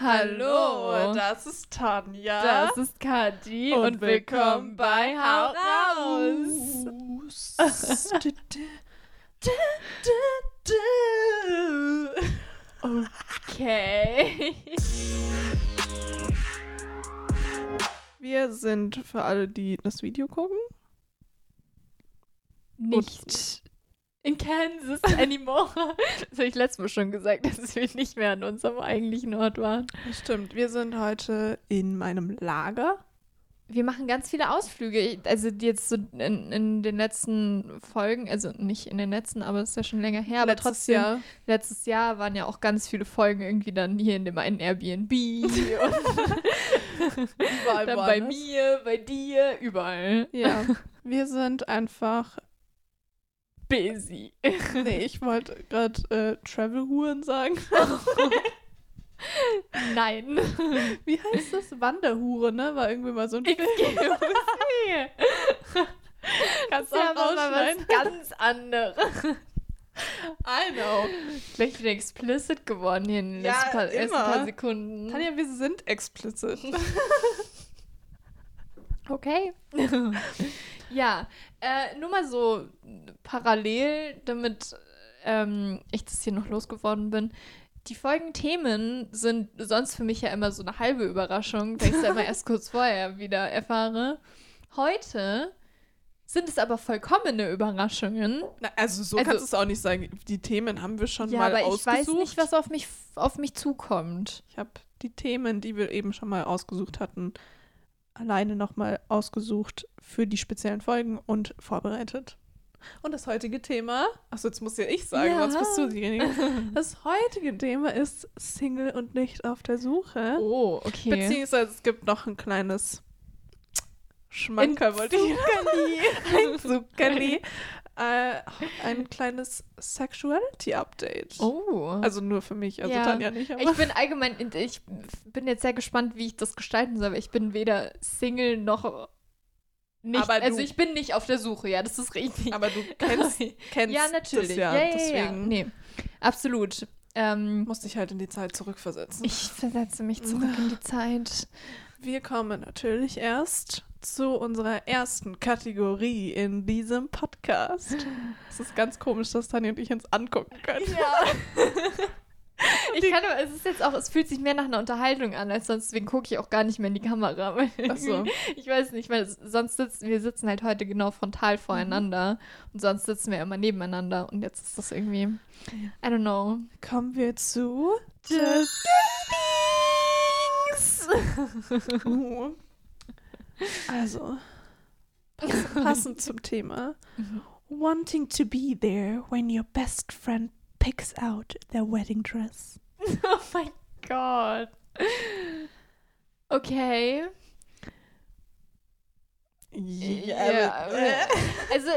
Hallo, das ist Tanja. Das ist Kati und, willkommen bei Hau raus. Okay. Wir sind für alle, die das Video gucken. Nicht in Kansas anymore. Das habe ich letztes Mal schon gesagt, dass wir nicht mehr an unserem eigentlichen Ort waren. Stimmt. Wir sind heute in meinem Lager. Wir machen ganz viele Ausflüge. Also jetzt so in, in den letzten Folgen, also nicht in den letzten, aber es ist ja schon länger her. Aber Letztes trotzdem, Jahr. letztes Jahr waren ja auch ganz viele Folgen irgendwie dann hier in dem einen Airbnb und Überall dann bei mir, bei dir, überall. Ja. Wir sind einfach. Busy. Nee, ich wollte gerade äh, Travel-Huren sagen. Nein. Wie heißt das? Wanderhure, ne? War irgendwie mal so ein Film. Kannst Das ja auch mal was ganz anderes. I know. Gleich wieder explicit geworden hier in den Ja, letzten paar, ersten paar Sekunden. Tanja, wir sind explicit. Okay. Ja, äh, nur mal so parallel, damit ähm, ich das hier noch losgeworden bin. Die Folgenthemen sind sonst für mich ja immer so eine halbe Überraschung, weil ich es ja immer erst kurz vorher wieder erfahre. Heute sind es aber vollkommene Überraschungen. Na, also so Also- kannst du es auch nicht sagen. Die Themen haben wir schon ja, mal aber ich ausgesucht. weiß nicht, was auf mich, auf mich zukommt. Ich habe die Themen, die wir eben schon mal ausgesucht hatten, alleine nochmal ausgesucht für die speziellen Folgen und vorbereitet. Und das heutige Thema, achso, jetzt muss ja ich sagen, Ja. sonst bist du diejenige. Das heutige Thema ist Single und nicht auf der Suche. Oh, okay. Beziehungsweise es gibt noch ein kleines Schmankerl, wollte ich ein Zuckerli. äh, ein kleines Sexuality-Update. Oh. Also nur für mich, also Ja. Tanja nicht. Aber Ich bin allgemein, ich bin jetzt sehr gespannt, wie ich das gestalten soll, weil ich bin weder Single noch nicht, Aber also du- ich bin nicht auf der Suche, ja, das ist richtig. Aber du kennst, kennst ja, natürlich. das ja, ja, ja, deswegen. Nee, absolut. Ähm, musste ich halt in die Zeit zurückversetzen. ich versetze mich zurück in die Zeit. Wir kommen natürlich erst zu unserer ersten Kategorie in diesem Podcast. Es ist ganz komisch, dass Tanja und ich uns angucken können. Ja. Ich kann aber, es ist jetzt auch, es fühlt sich mehr nach einer Unterhaltung an, als sonst, deswegen gucke ich auch gar nicht mehr in die Kamera. Ach so. Ich weiß nicht, weil sonst sitzen, wir sitzen halt heute genau frontal voreinander und sonst sitzen wir immer nebeneinander und jetzt ist das irgendwie, I don't know. Kommen wir zu Just Uh. Also, pass- passend zum Thema. Mhm. Wanting to be there when your best friend picks out their wedding dress. Oh mein Gott. Okay. Ja, also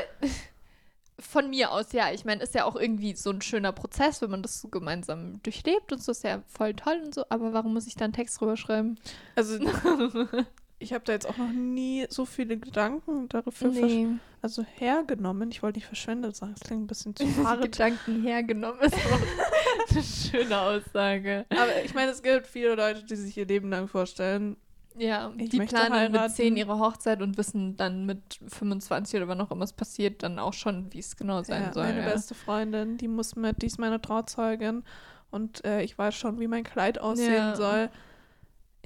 von mir aus, ja. Ich meine, ist ja auch irgendwie so ein schöner Prozess, wenn man das so gemeinsam durchlebt und so ist ja voll toll und so. Aber warum muss ich da einen Text drüber schreiben? Also, ich habe da jetzt auch noch nie so viele Gedanken dafür versch- also hergenommen. Ich wollte nicht verschwendet sagen, das klingt ein bisschen zu hart. Gedanken hergenommen ist auch eine schöne Aussage. Aber ich meine, es gibt viele Leute, die sich ihr Leben lang vorstellen. Ja, Ich die planen mit heiraten. 10 ihre Hochzeit und wissen dann mit 25 oder wann auch immer es passiert, dann auch schon, wie es genau sein Ja, soll. meine ja. beste Freundin, die muss mit, die ist meine Trauzeugin und äh, ich weiß schon, wie mein Kleid aussehen Ja. soll.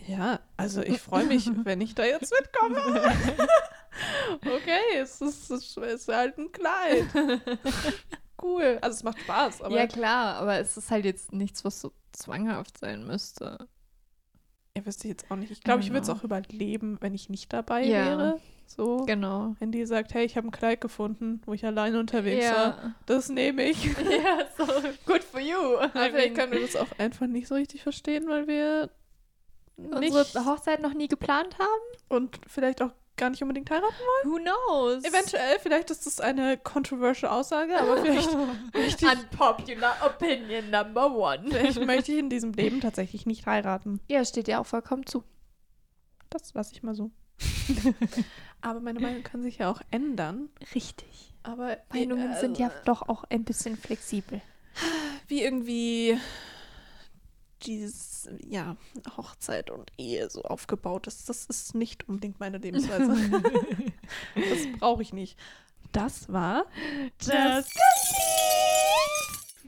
Ja, also ich freue mich, wenn ich da jetzt mitkomme. okay, es ist, es ist halt ein Kleid. Cool. Also es macht Spaß, aber ja, klar, aber es ist halt jetzt nichts, was so zwanghaft sein müsste. Ihr wisst jetzt auch nicht. Ich glaube, ich würde es Genau. auch überleben, wenn ich nicht dabei Ja. wäre. So. Genau. Wenn die sagt, hey, ich habe ein Kleid gefunden, wo ich alleine unterwegs war. Ja. Das nehme ich. ja, so good for you. Aber vielleicht können wir das auch einfach nicht so richtig verstehen, weil wir unsere Hochzeit noch nie geplant haben? und vielleicht auch gar nicht unbedingt heiraten. Who knows? Eventuell, vielleicht ist das eine controversial Aussage, aber vielleicht, möchte ich, Unpopular opinion number one. vielleicht möchte ich in diesem Leben tatsächlich nicht heiraten. Ja, steht ja auch vollkommen zu. Das lasse ich mal so. aber meine Meinung kann sich ja auch ändern. Richtig. Aber Meinungen sind ja doch auch ein bisschen flexibel. wie irgendwie dieses, ja, Hochzeit und Ehe so aufgebaut ist. Das ist nicht unbedingt meine Lebensweise. das brauche ich nicht. Das war Das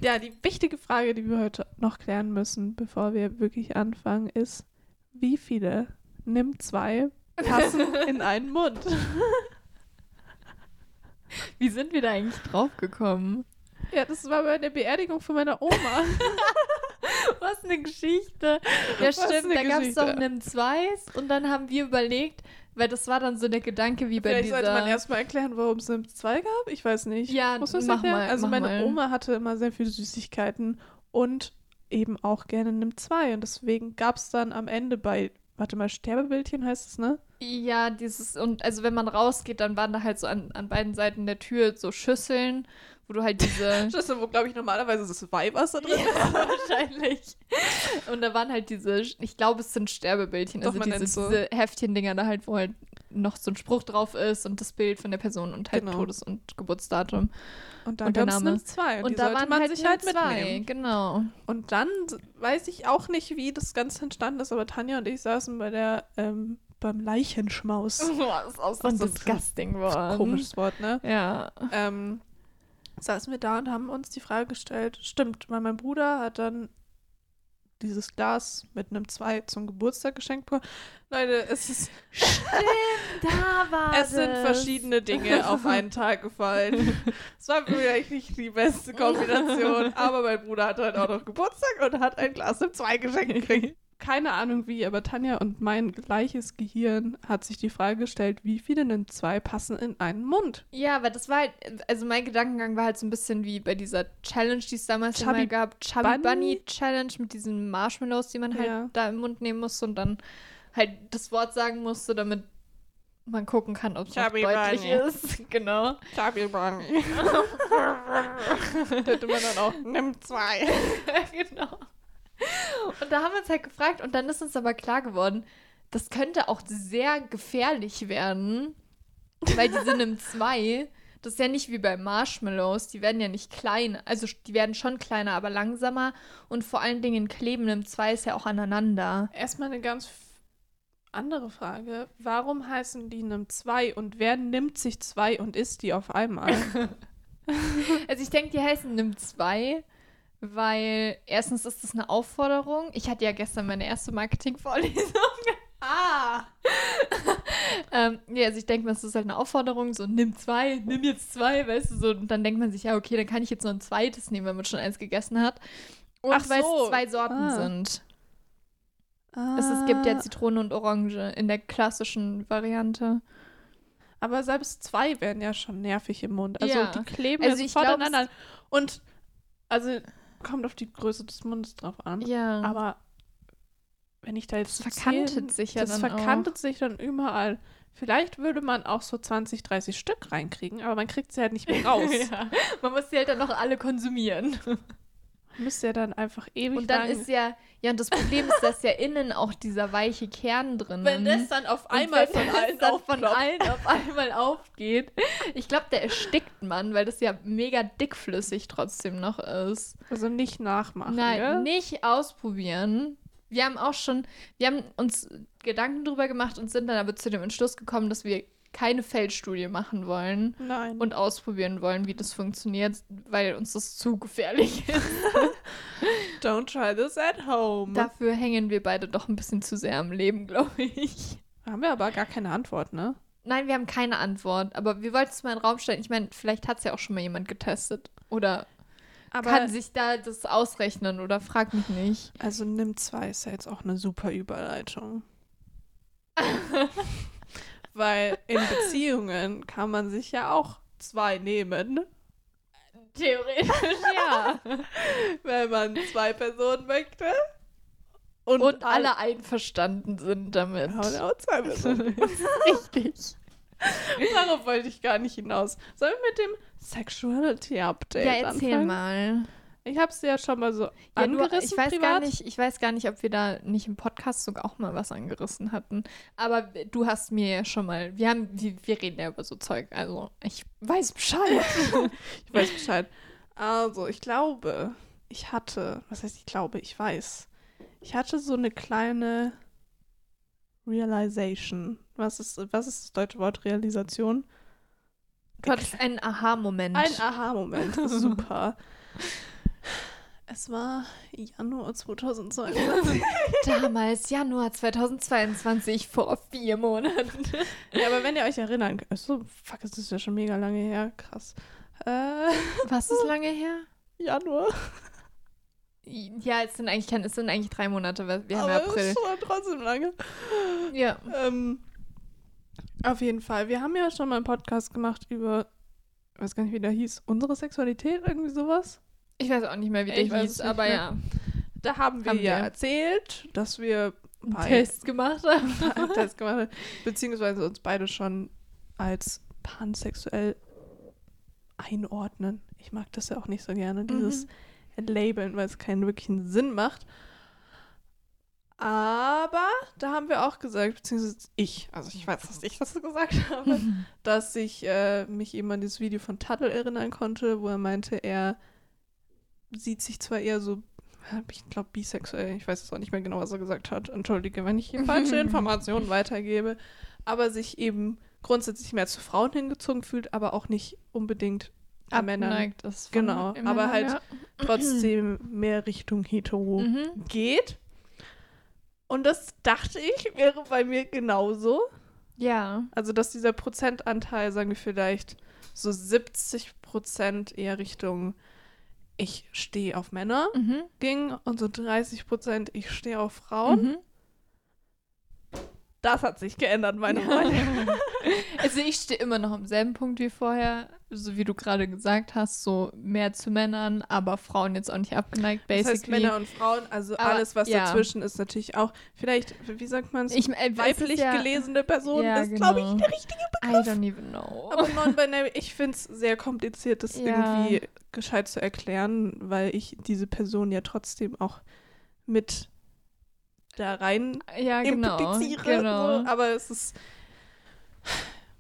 Ja, die wichtige Frage, die wir heute noch klären müssen, bevor wir wirklich anfangen, ist, wie viele nimm zwei passen in einen Mund? Wie sind wir da eigentlich drauf gekommen? Ja, das war bei der Beerdigung von meiner Oma. Was eine Geschichte. Ja, stimmt. Da gab es doch einen Zweis und dann haben wir überlegt, weil das war dann so der Gedanke wie bei Vielleicht dieser. sollte man erstmal erklären, warum es NIM 2 gab. Ich weiß nicht. Ja, Muss man mach erklären? mal, Also mach meine mal. Oma hatte immer sehr viele Süßigkeiten und eben auch gerne NIM 2. Und deswegen gab es dann am Ende bei, warte mal, Sterbebildchen heißt es, ne? Ja, dieses, und also wenn man rausgeht, dann waren da halt so an, an beiden Seiten der Tür so Schüsseln, wo du halt diese. Das ist, wo, glaube ich, normalerweise das Weihwasser drin Ja, wahrscheinlich. Und da waren halt diese, ich glaube, es sind Sterbebildchen, Doch, also man diese, so. diese Heftchen-Dinger da halt, wo halt noch so ein Spruch drauf ist und das Bild von der Person und halt Genau. Todes- und Geburtsdatum. Und dann Und der Name. 2. Und, Und, da waren man halt sich halt nur zwei, mitnehmen. genau. Und dann weiß ich auch nicht, wie das Ganze entstanden ist, aber Tanja und ich saßen bei der, ähm, beim Leichenschmaus. Boah, das ist auch so ein so ein disgusting Wort. Komisches Wort, ne? Ja. ähm, saßen wir da und haben uns die Frage gestellt, stimmt, weil mein Bruder hat dann dieses Glas mit einem 2 zum Geburtstag geschenkt bekommen. Leute, es, ist, Da war es sind verschiedene Dinge auf einen Tag gefallen. Es war vielleicht nicht die beste Kombination, aber mein Bruder hatte halt auch noch Geburtstag und hat ein Glas mit 2 geschenkt gekriegt. Keine Ahnung wie, aber Tanja und mein gleiches Gehirn hat sich die Frage gestellt, wie viele NIM 2 passen in einen Mund? Ja, aber das war halt, also mein Gedankengang war halt so ein bisschen wie bei dieser Challenge, die es damals Chubby immer gab. Chubby Bunny? Bunny Challenge mit diesen Marshmallows, die man halt Ja. da im Mund nehmen musste und dann halt das Wort sagen musste, damit man gucken kann, ob es deutlich Bunny. ist. Genau. Chubby Bunny. Hätte man dann auch, nimm zwei. genau. Und da haben wir uns halt gefragt und dann ist uns aber klar geworden, das könnte auch sehr gefährlich werden, weil die sind im 2. Das ist ja nicht wie bei Marshmallows, die werden ja nicht klein, also die werden schon kleiner, aber langsamer und vor allen Dingen kleben im 2 ist ja auch aneinander. Erstmal eine ganz andere Frage. Warum heißen die nimm zwei und wer nimmt sich zwei und isst die auf einmal? Also ich denke, die heißen Nimm 2, weil erstens ist das eine Aufforderung. Ich hatte ja gestern meine erste Marketingvorlesung. ah! Ähm, ja, also ich denke mal, es ist halt eine Aufforderung, so nimm zwei, nimm jetzt zwei, weißt du, so. Und dann denkt man sich, ja, okay, dann kann ich jetzt noch ein zweites nehmen, wenn man schon eins gegessen hat. Und Ach weil so. es zwei Sorten Ah. sind. Es, es gibt ja Zitrone und Orange in der klassischen Variante. Aber selbst zwei werden ja schon nervig im Mund. Also Ja. die kleben Also ja sofort glaub, aneinander. Und also kommt auf die Größe des Mundes drauf an. Ja. Aber wenn ich da jetzt Das verkantet zehn- sich ja das dann verkantet sich dann überall. Vielleicht würde man auch so 20, 30 Stück reinkriegen, aber man kriegt sie halt nicht mehr raus. ja. Man muss die halt dann noch alle konsumieren. Müsste ja dann einfach ewig Und dann lang. ist ja, ja, und das Problem ist, dass ja innen auch dieser weiche Kern drin wenn das dann auf einmal wenn von das allen dann von allen auf einmal aufgeht. Ich glaube, der erstickt man, weil das ja mega dickflüssig trotzdem noch ist. Also nicht nachmachen. Nein, gell? nicht ausprobieren. Wir haben auch schon, wir haben uns Gedanken drüber gemacht und sind dann aber zu dem Entschluss gekommen, dass wir keine Feldstudie machen wollen Nein. und ausprobieren wollen, wie das funktioniert, weil uns das zu gefährlich ist. don't try this at home. Dafür hängen wir beide doch ein bisschen zu sehr am Leben, glaube ich. haben wir aber gar keine Antwort, ne? Nein, wir haben keine Antwort, aber wir wollten es mal in den Raum stellen. Ich meine, vielleicht hat es ja auch schon mal jemand getestet. Oder Aber kann sich da das ausrechnen oder frag mich nicht. also nimm zwei ist ja jetzt auch eine super Überleitung. Weil in Beziehungen kann man sich ja auch zwei nehmen, Theoretisch ja. wenn man zwei Personen möchte. Und, Und alle einverstanden sind damit. Ja, und auch zwei Personen. Richtig. Darauf wollte ich gar nicht hinaus. Sollen wir mit dem Sexuality Update Ja, erzähl anfangen? mal. Ich habe es ja schon mal so Ja, angerissen ich weiß privat. gar nicht, ich weiß gar nicht, ob wir da nicht im Podcast sogar auch mal was angerissen hatten. Aber du hast mir ja schon mal, wir haben, wir, wir reden ja über so Zeug, also ich weiß Bescheid. Ich weiß Bescheid. Also, ich glaube, ich hatte, was heißt ich glaube, ich weiß. ich hatte so eine kleine Realization. Was ist, was ist das deutsche Wort Realisation? Du hattest einen Aha-Moment. Ein Aha-Moment. Super. Es war Januar 2022. Damals, Januar 2022, vor vier Monaten. ja, aber wenn ihr euch erinnern könnt. So, fuck, es ist ja schon mega lange her. Krass. Äh, Was ist lange her? Januar. Ja, es sind eigentlich, es sind eigentlich drei Monate, weil wir haben aber April. es war trotzdem lange. Ja. Ähm, auf jeden Fall. Wir haben ja schon mal einen Podcast gemacht über, ich weiß gar nicht, wie der hieß, unsere Sexualität, irgendwie sowas. Ich weiß auch nicht mehr, wie Ich der weiß hieß, aber mehr. ja. Da haben wir Haben ja wir. erzählt, dass wir Einen Test gemacht haben. einen Test gemacht haben, beziehungsweise uns beide schon als pansexuell einordnen. Ich mag das ja auch nicht so gerne, dieses Mhm. Labeln, weil es keinen wirklichen Sinn macht. Aber da haben wir auch gesagt, beziehungsweise ich, also ich weiß, dass ich das gesagt habe, dass ich äh, mich eben an dieses Video von Tuttle erinnern konnte, wo er meinte, er sieht sich zwar eher so, ich glaube, bisexuell, ich weiß es auch nicht mehr genau, was er gesagt hat. Entschuldige, wenn ich hier falsche Informationen weitergebe, aber sich eben grundsätzlich mehr zu Frauen hingezogen fühlt, aber auch nicht unbedingt an Männern. Von Genau, Männern, aber halt ja. Trotzdem mehr Richtung hetero Mhm. geht. Und das dachte ich, wäre bei mir genauso. Ja. Also, dass dieser Prozentanteil, sagen wir vielleicht so 70 Prozent eher Richtung ich stehe auf Männer Mhm. ging und so 30 Prozent ich stehe auf Frauen. Mhm. Das hat sich geändert, meine Freunde. Also ich stehe immer noch am selben Punkt wie vorher, so wie du gerade gesagt hast, so mehr zu Männern, aber Frauen jetzt auch nicht abgeneigt, Das basically. heißt Männer und Frauen, also Aber, alles, was ja. dazwischen ist, natürlich auch, vielleicht, wie sagt man es, äh, weiblich ja, gelesene Person Ja, ist, glaube ich, genau. der richtige I don't even know. Aber non-binary, ich finde es sehr kompliziert, das irgendwie gescheit zu erklären, weil ich diese Person ja trotzdem auch mit da rein ja, genau. impliziere. genau. So. Aber es ist.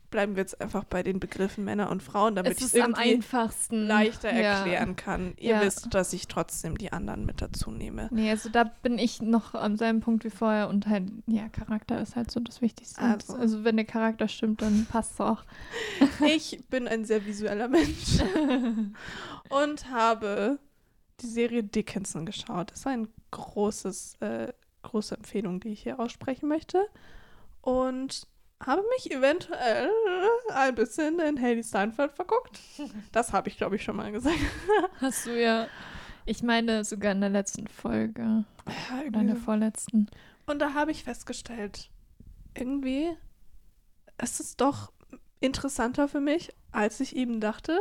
Bleiben wir jetzt einfach bei den Begriffen Männer und Frauen, damit ich es ist am irgendwie einfachsten. leichter Ja. erklären kann. Ihr Ja. wisst, dass ich trotzdem die anderen mit dazu nehme. Nee, also da bin ich noch am selben Punkt wie vorher und halt, ja, Charakter ist halt so das Wichtigste. Also. Also, wenn der Charakter stimmt, dann passt es auch. Ich bin ein sehr visueller Mensch und habe die Serie Dickinson geschaut. Das ist ein großes, äh, große Empfehlung, die ich hier aussprechen möchte. Und habe mich eventuell ein bisschen in Haley Steinfeld verguckt. Das habe ich, glaube ich, schon mal gesagt. Hast du ja, ich meine sogar in der letzten Folge Ja, oder in der vorletzten. Und da habe ich festgestellt, irgendwie ist es doch interessanter für mich, als ich eben dachte.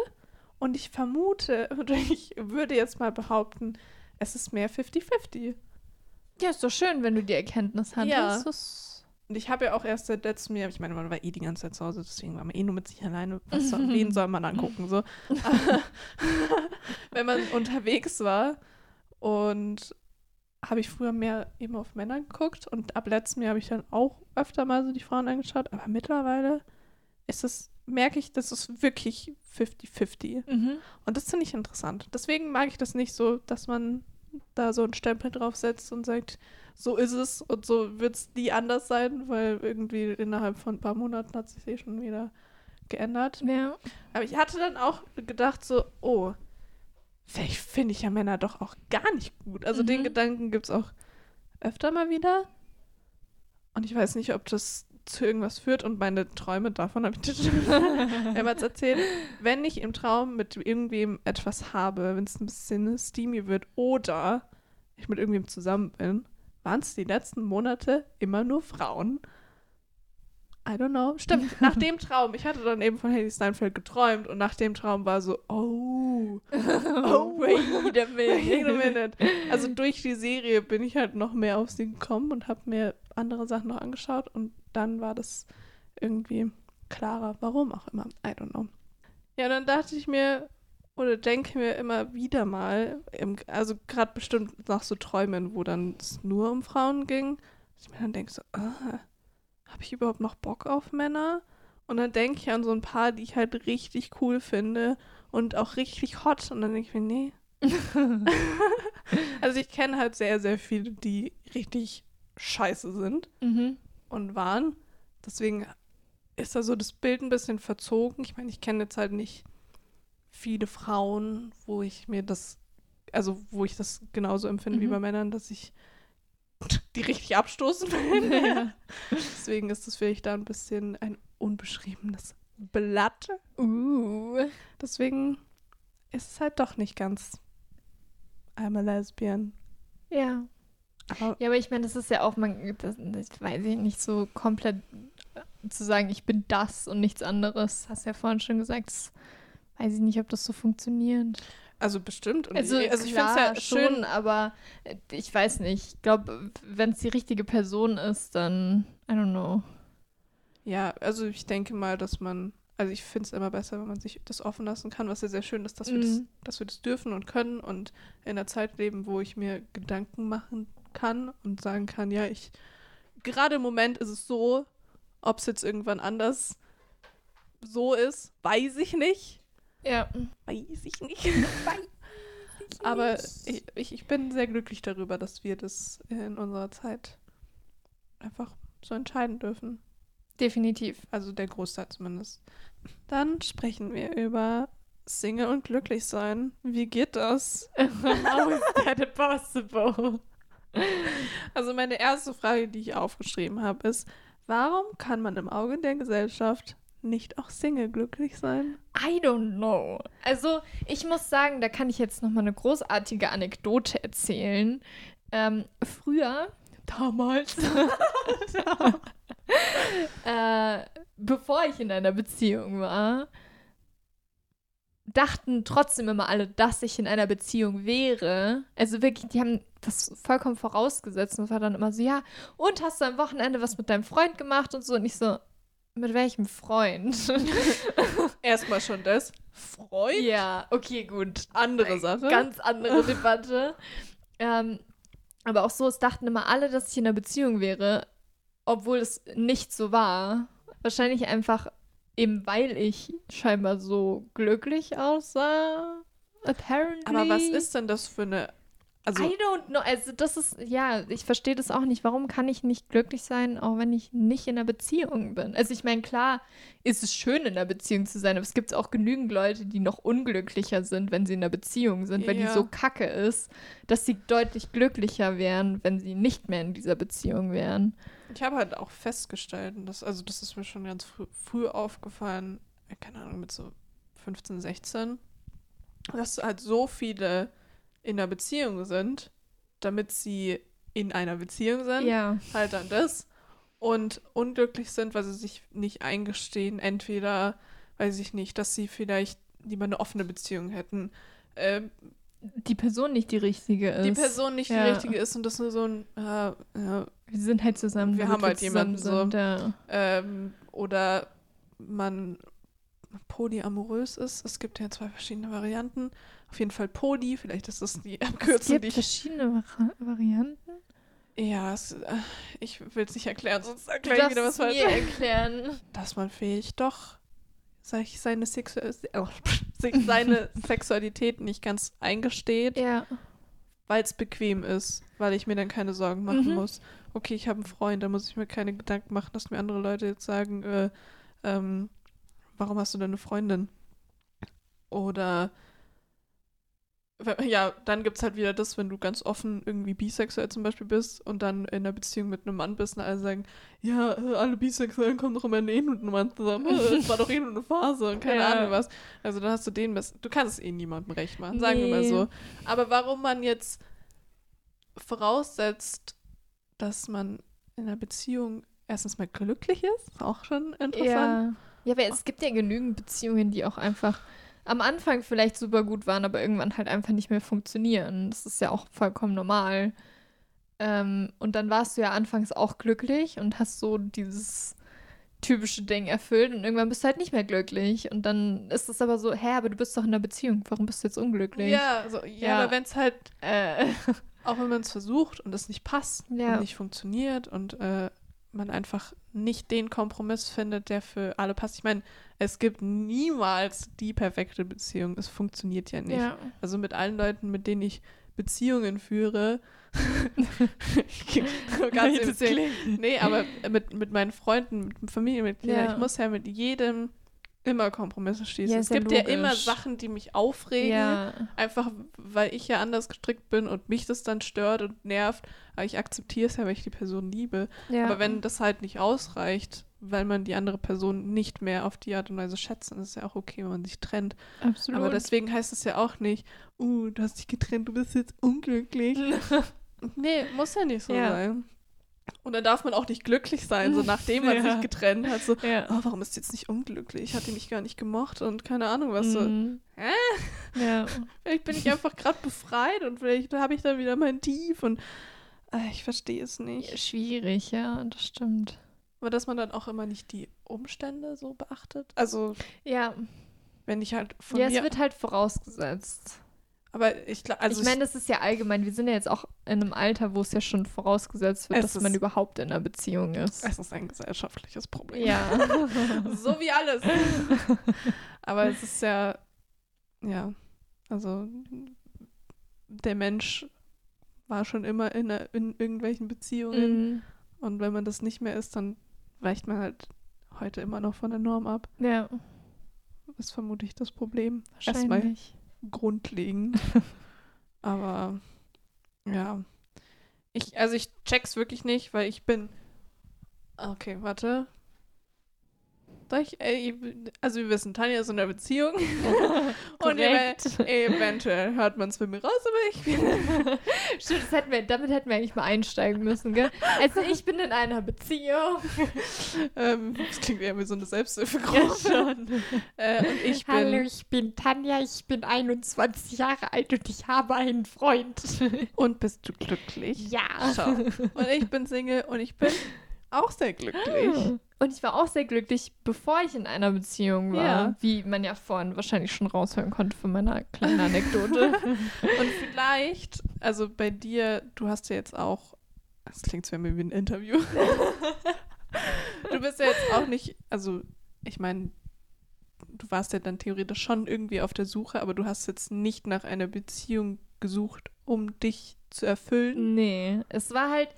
Und ich vermute, oder ich würde jetzt mal behaupten, es ist mehr 50-50. Ja, ist doch schön, wenn du die Erkenntnis hattest. Ja. Das- Und ich habe ja auch erst seit letztem Jahr, ich meine, man war eh die ganze Zeit zu Hause, deswegen war man eh nur mit sich alleine. Was soll, wen soll man angucken? So. Aber Wenn man unterwegs war und habe ich früher mehr eben auf Männer geguckt und ab letztem Jahr habe ich dann auch öfter mal so die Frauen angeschaut, aber mittlerweile ist es, merke ich, das ist wirklich 50-50. Mhm. Und das finde ich interessant. Deswegen mag ich das nicht so, dass man da so einen Stempel draufsetzt und sagt, so ist es und so wird es nie anders sein, weil irgendwie innerhalb von ein paar Monaten hat sich eh schon wieder geändert. Ja. Aber ich hatte dann auch gedacht so, oh, vielleicht finde ich ja Männer doch auch gar nicht gut. Also den Mhm. Gedanken gibt es auch öfter mal wieder. Und ich weiß nicht, ob das zu irgendwas führt und meine Träume davon habe ich dir schon mehrmals erzählt. Wenn ich im Traum mit irgendwem etwas habe, wenn es ein bisschen steamy wird oder ich mit irgendwem zusammen bin, waren es die letzten Monate immer nur Frauen. I don't know. Stimmt, nach dem Traum, ich hatte dann eben von Haley Steinfeld geträumt und nach dem Traum war so, oh, Oh, wait a wait a minute. Also durch die Serie bin ich halt noch mehr auf sie gekommen und habe mir andere Sachen noch angeschaut und dann war das irgendwie klarer, warum auch immer. I don't know. Ja, dann dachte ich mir oder denke mir immer wieder mal, im, also gerade bestimmt nach so Träumen, wo dann es nur um Frauen ging, dass ich mir dann denke so, ah, habe ich überhaupt noch Bock auf Männer? Und dann denke ich an so ein paar, die ich halt richtig cool finde und auch richtig hot. Und dann denke ich mir, nee, also ich kenne halt sehr, sehr viele, die richtig scheiße sind Mhm. Und waren. Deswegen ist da so das Bild ein bisschen verzogen. Ich meine, ich kenne jetzt halt nicht viele Frauen, wo ich mir das, also wo ich das genauso empfinde wie Mhm. bei Männern, dass ich die richtig abstoßen will. Ja. Deswegen ist das vielleicht da ein bisschen ein unbeschriebenes Blatt. Uh. Deswegen ist es halt doch nicht ganz I'm a lesbian. Ja. Aber Ja, aber ich meine, das ist ja auch, man, das, das weiß ich nicht, so komplett äh, zu sagen, ich bin das und nichts anderes. Hast ja vorhin schon gesagt, das weiß ich nicht, ob das so funktioniert. also bestimmt. Und Also, ich, also ich finde es ja schön, schon, aber äh, ich weiß nicht. Ich glaube, wenn es die richtige Person ist, dann, I don't know. Ja, also ich denke mal, dass man, also ich finde es immer besser, wenn man sich das offen lassen kann, was ja sehr schön ist, dass wir, das, Mhm. dass wir das dürfen und können und in einer Zeit leben, wo ich mir Gedanken machen kann und sagen kann, ja, ich, gerade im Moment ist es so, ob es jetzt irgendwann anders so ist, weiß ich nicht. Ja. Weiß ich nicht. Aber ich, ich, ich bin sehr glücklich darüber, dass wir das in unserer Zeit einfach so entscheiden dürfen. Definitiv. Also der Großteil zumindest. Dann sprechen wir über Single und glücklich sein. Wie geht das? How is that possible? Also meine erste Frage, die ich aufgeschrieben habe, ist, warum kann man im Auge der Gesellschaft nicht auch Single glücklich sein? I don't know. Also, ich muss sagen, da kann ich jetzt noch mal eine großartige Anekdote erzählen. Ähm, früher, damals, äh, bevor ich in einer Beziehung war, dachten trotzdem immer alle, dass ich in einer Beziehung wäre. Also wirklich, die haben das vollkommen vorausgesetzt und war dann immer so, ja, und hast du am Wochenende was mit deinem Freund gemacht und so? Und ich so, mit welchem Freund? Erstmal schon das. Freund? Ja, okay, gut. Andere Sache. Ganz andere Debatte. ähm, aber auch so, es dachten immer alle, dass ich in einer Beziehung wäre, obwohl es nicht so war. Wahrscheinlich einfach eben, weil ich scheinbar so glücklich aussah. Apparently. Aber was ist denn das für eine. Also, I don't know. Also, das ist, ja, ich verstehe das auch nicht. Warum kann ich nicht glücklich sein, auch wenn ich nicht in einer Beziehung bin? Also, ich meine, klar ist es schön, in einer Beziehung zu sein, aber es gibt auch genügend Leute, die noch unglücklicher sind, wenn sie in einer Beziehung sind, weil die Ja. so kacke ist, dass sie deutlich glücklicher wären, wenn sie nicht mehr in dieser Beziehung wären. ich habe halt auch festgestellt, und das, also das ist mir schon ganz früh, früh aufgefallen, ja, keine Ahnung, mit so 15, 16, dass halt so viele in einer Beziehung sind, damit sie in einer Beziehung sind. Ja. halt dann das und unglücklich sind, weil sie sich nicht eingestehen, entweder, weiß ich nicht, dass sie vielleicht lieber eine offene Beziehung hätten, ähm, Die Person nicht die richtige ist. die Person nicht ja. die richtige ist und das nur so ein, äh, ja, Wir sind halt zusammen. Wir haben halt jemanden so. sind, Ja. ähm, oder man polyamorös ist. Es gibt ja zwei verschiedene Varianten. Auf jeden Fall Poly, vielleicht ist das die Es Abkürzung, gibt die ich verschiedene Vari Varianten. Ja, es, äh, ich will es nicht erklären, sonst erkläre ich wieder was es falsch. erklären. Dass man vielleicht doch sag ich, seine, Sexu oh, seine Sexualität nicht ganz eingesteht, Ja. weil es bequem ist, weil ich mir dann keine Sorgen machen Mhm. muss. Okay, ich habe einen Freund, da muss ich mir keine Gedanken machen, dass mir andere Leute jetzt sagen, äh, ähm, warum hast du denn eine Freundin? Oder ja, dann gibt es halt wieder das, wenn du ganz offen irgendwie bisexuell zum Beispiel bist und dann in einer Beziehung mit einem Mann bist und alle sagen, ja, alle Bisexuellen kommen doch immer in eh mit einem Mann zusammen. Es war doch eh nur eine Phase und keine Ja. Ahnung was. Also dann hast du den, du kannst es eh niemandem recht machen, sagen wir mal Nee. so. Aber warum man jetzt voraussetzt, dass man in einer Beziehung erstens mal glücklich ist, ist auch schon interessant. Ja. Ja, aber es gibt ja genügend Beziehungen, die auch einfach am Anfang vielleicht super gut waren, aber irgendwann halt einfach nicht mehr funktionieren. Das ist ja auch vollkommen normal. Ähm, und dann warst du ja anfangs auch glücklich und hast so dieses typische Ding erfüllt und irgendwann bist du halt nicht mehr glücklich. Und dann ist es aber so, hä, aber du bist doch in einer Beziehung, warum bist du jetzt unglücklich? Ja, also, ja, Ja. aber wenn es halt, Äh, auch wenn man es versucht und es nicht passt Ja. und nicht funktioniert und äh, man einfach nicht den Kompromiss findet, der für alle passt. Ich meine, es gibt niemals die perfekte Beziehung. Es funktioniert ja nicht. Ja. Also mit allen Leuten, mit denen ich Beziehungen führe, ganz. Nee, aber mit, mit meinen Freunden, mit Familienmitgliedern, Ja. ich muss ja mit jedem immer Kompromisse schließen. Ja, es ist ja gibt ja immer. Sachen, die mich aufregen, Ja. einfach weil ich ja anders gestrickt bin und mich das dann stört und nervt. Aber ich akzeptiere es ja, weil ich die Person liebe. Aber wenn das halt nicht ausreicht, weil man die andere Person nicht mehr auf die Art und Weise schätzt, dann ist es ja auch okay, wenn man sich trennt. Absolut. Aber deswegen heißt es ja auch nicht, uh, du hast dich getrennt, du bist jetzt unglücklich. nee, muss ja nicht so sein. Und dann darf man auch nicht glücklich sein, so nachdem man Ja. sich getrennt hat. So, ja. oh, warum ist sie jetzt nicht unglücklich? Ich hatte mich gar nicht gemocht und keine Ahnung was. So. Mhm. Hä? Ja. Vielleicht bin ich einfach gerade befreit und vielleicht habe ich dann wieder mein Tief und äh, ich verstehe es nicht. Schwierig, ja, das stimmt. Aber dass man dann auch immer nicht die Umstände so beachtet. Also, Ja, wenn ich halt von ja es wird halt vorausgesetzt. Aber ich glaube, also ich meine, das ist ja allgemein, wir sind ja jetzt auch in einem Alter, wo es ja schon vorausgesetzt wird, dass man ist- überhaupt in einer Beziehung ist. es ist ein gesellschaftliches Problem. Ja. so wie alles. Aber es ist ja, ja, also der Mensch war schon immer in, einer- in irgendwelchen Beziehungen Mhm. und wenn man das nicht mehr ist, dann weicht man halt heute immer noch von der Norm ab. Ja, Ist vermutlich das Problem. Erstmal wahrscheinlich. Grundlegend. Aber ja. Ich, also ich check's wirklich nicht, weil ich bin. Okay, warte. Soll ich, äh, also wir wissen, Tanja ist in einer Beziehung. und ev eventuell hört man es bei mir raus, aber ich bin. Stimmt, das hätten wir, damit hätten wir eigentlich mal einsteigen müssen, gell? Also ich bin in einer Beziehung. ähm, das klingt eher wie so eine Selbsthilfegruppe. schon. Äh, und ich bin. Hallo, ich bin Tanja, ich bin 21 Jahre alt und ich habe einen Freund. Und bist du glücklich? Ja. Schau. Und ich bin Single und ich bin auch sehr glücklich. Und ich war auch sehr glücklich, bevor ich in einer Beziehung war. Ja. Wie man ja vorhin wahrscheinlich schon raushören konnte von meiner kleinen Anekdote. Und vielleicht, also bei dir, du hast ja jetzt auch, das klingt zwar wie ein Interview. du bist ja jetzt auch nicht, also ich meine, du warst ja dann theoretisch schon irgendwie auf der Suche, aber du hast jetzt nicht nach einer Beziehung gesucht, um dich zu erfüllen. Nee, es war halt,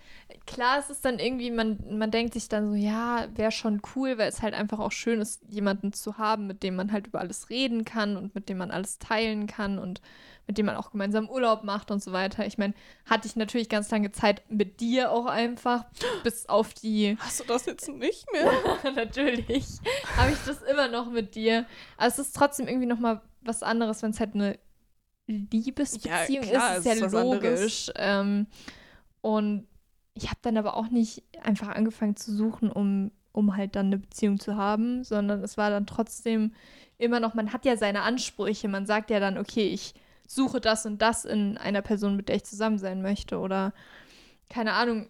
klar, es ist dann irgendwie, man, man denkt sich dann so, ja, wäre schon cool, weil es halt einfach auch schön ist, jemanden zu haben, mit dem man halt über alles reden kann und mit dem man alles teilen kann und mit dem man auch gemeinsam Urlaub macht und so weiter. Ich meine, hatte ich natürlich ganz lange Zeit mit dir auch einfach, bis auf die Hast du das jetzt nicht mehr? natürlich habe ich das immer noch mit dir. Aber es ist trotzdem irgendwie noch mal was anderes, wenn es halt eine Liebesbeziehung Ja, klar, ist. Ist ist ja logisch. Ähm, und ich habe dann aber auch nicht einfach angefangen zu suchen, um, um halt dann eine Beziehung zu haben, sondern es war dann trotzdem immer noch, man hat ja seine Ansprüche. Man sagt ja dann, okay, ich suche das und das in einer Person, mit der ich zusammen sein möchte. Oder keine Ahnung,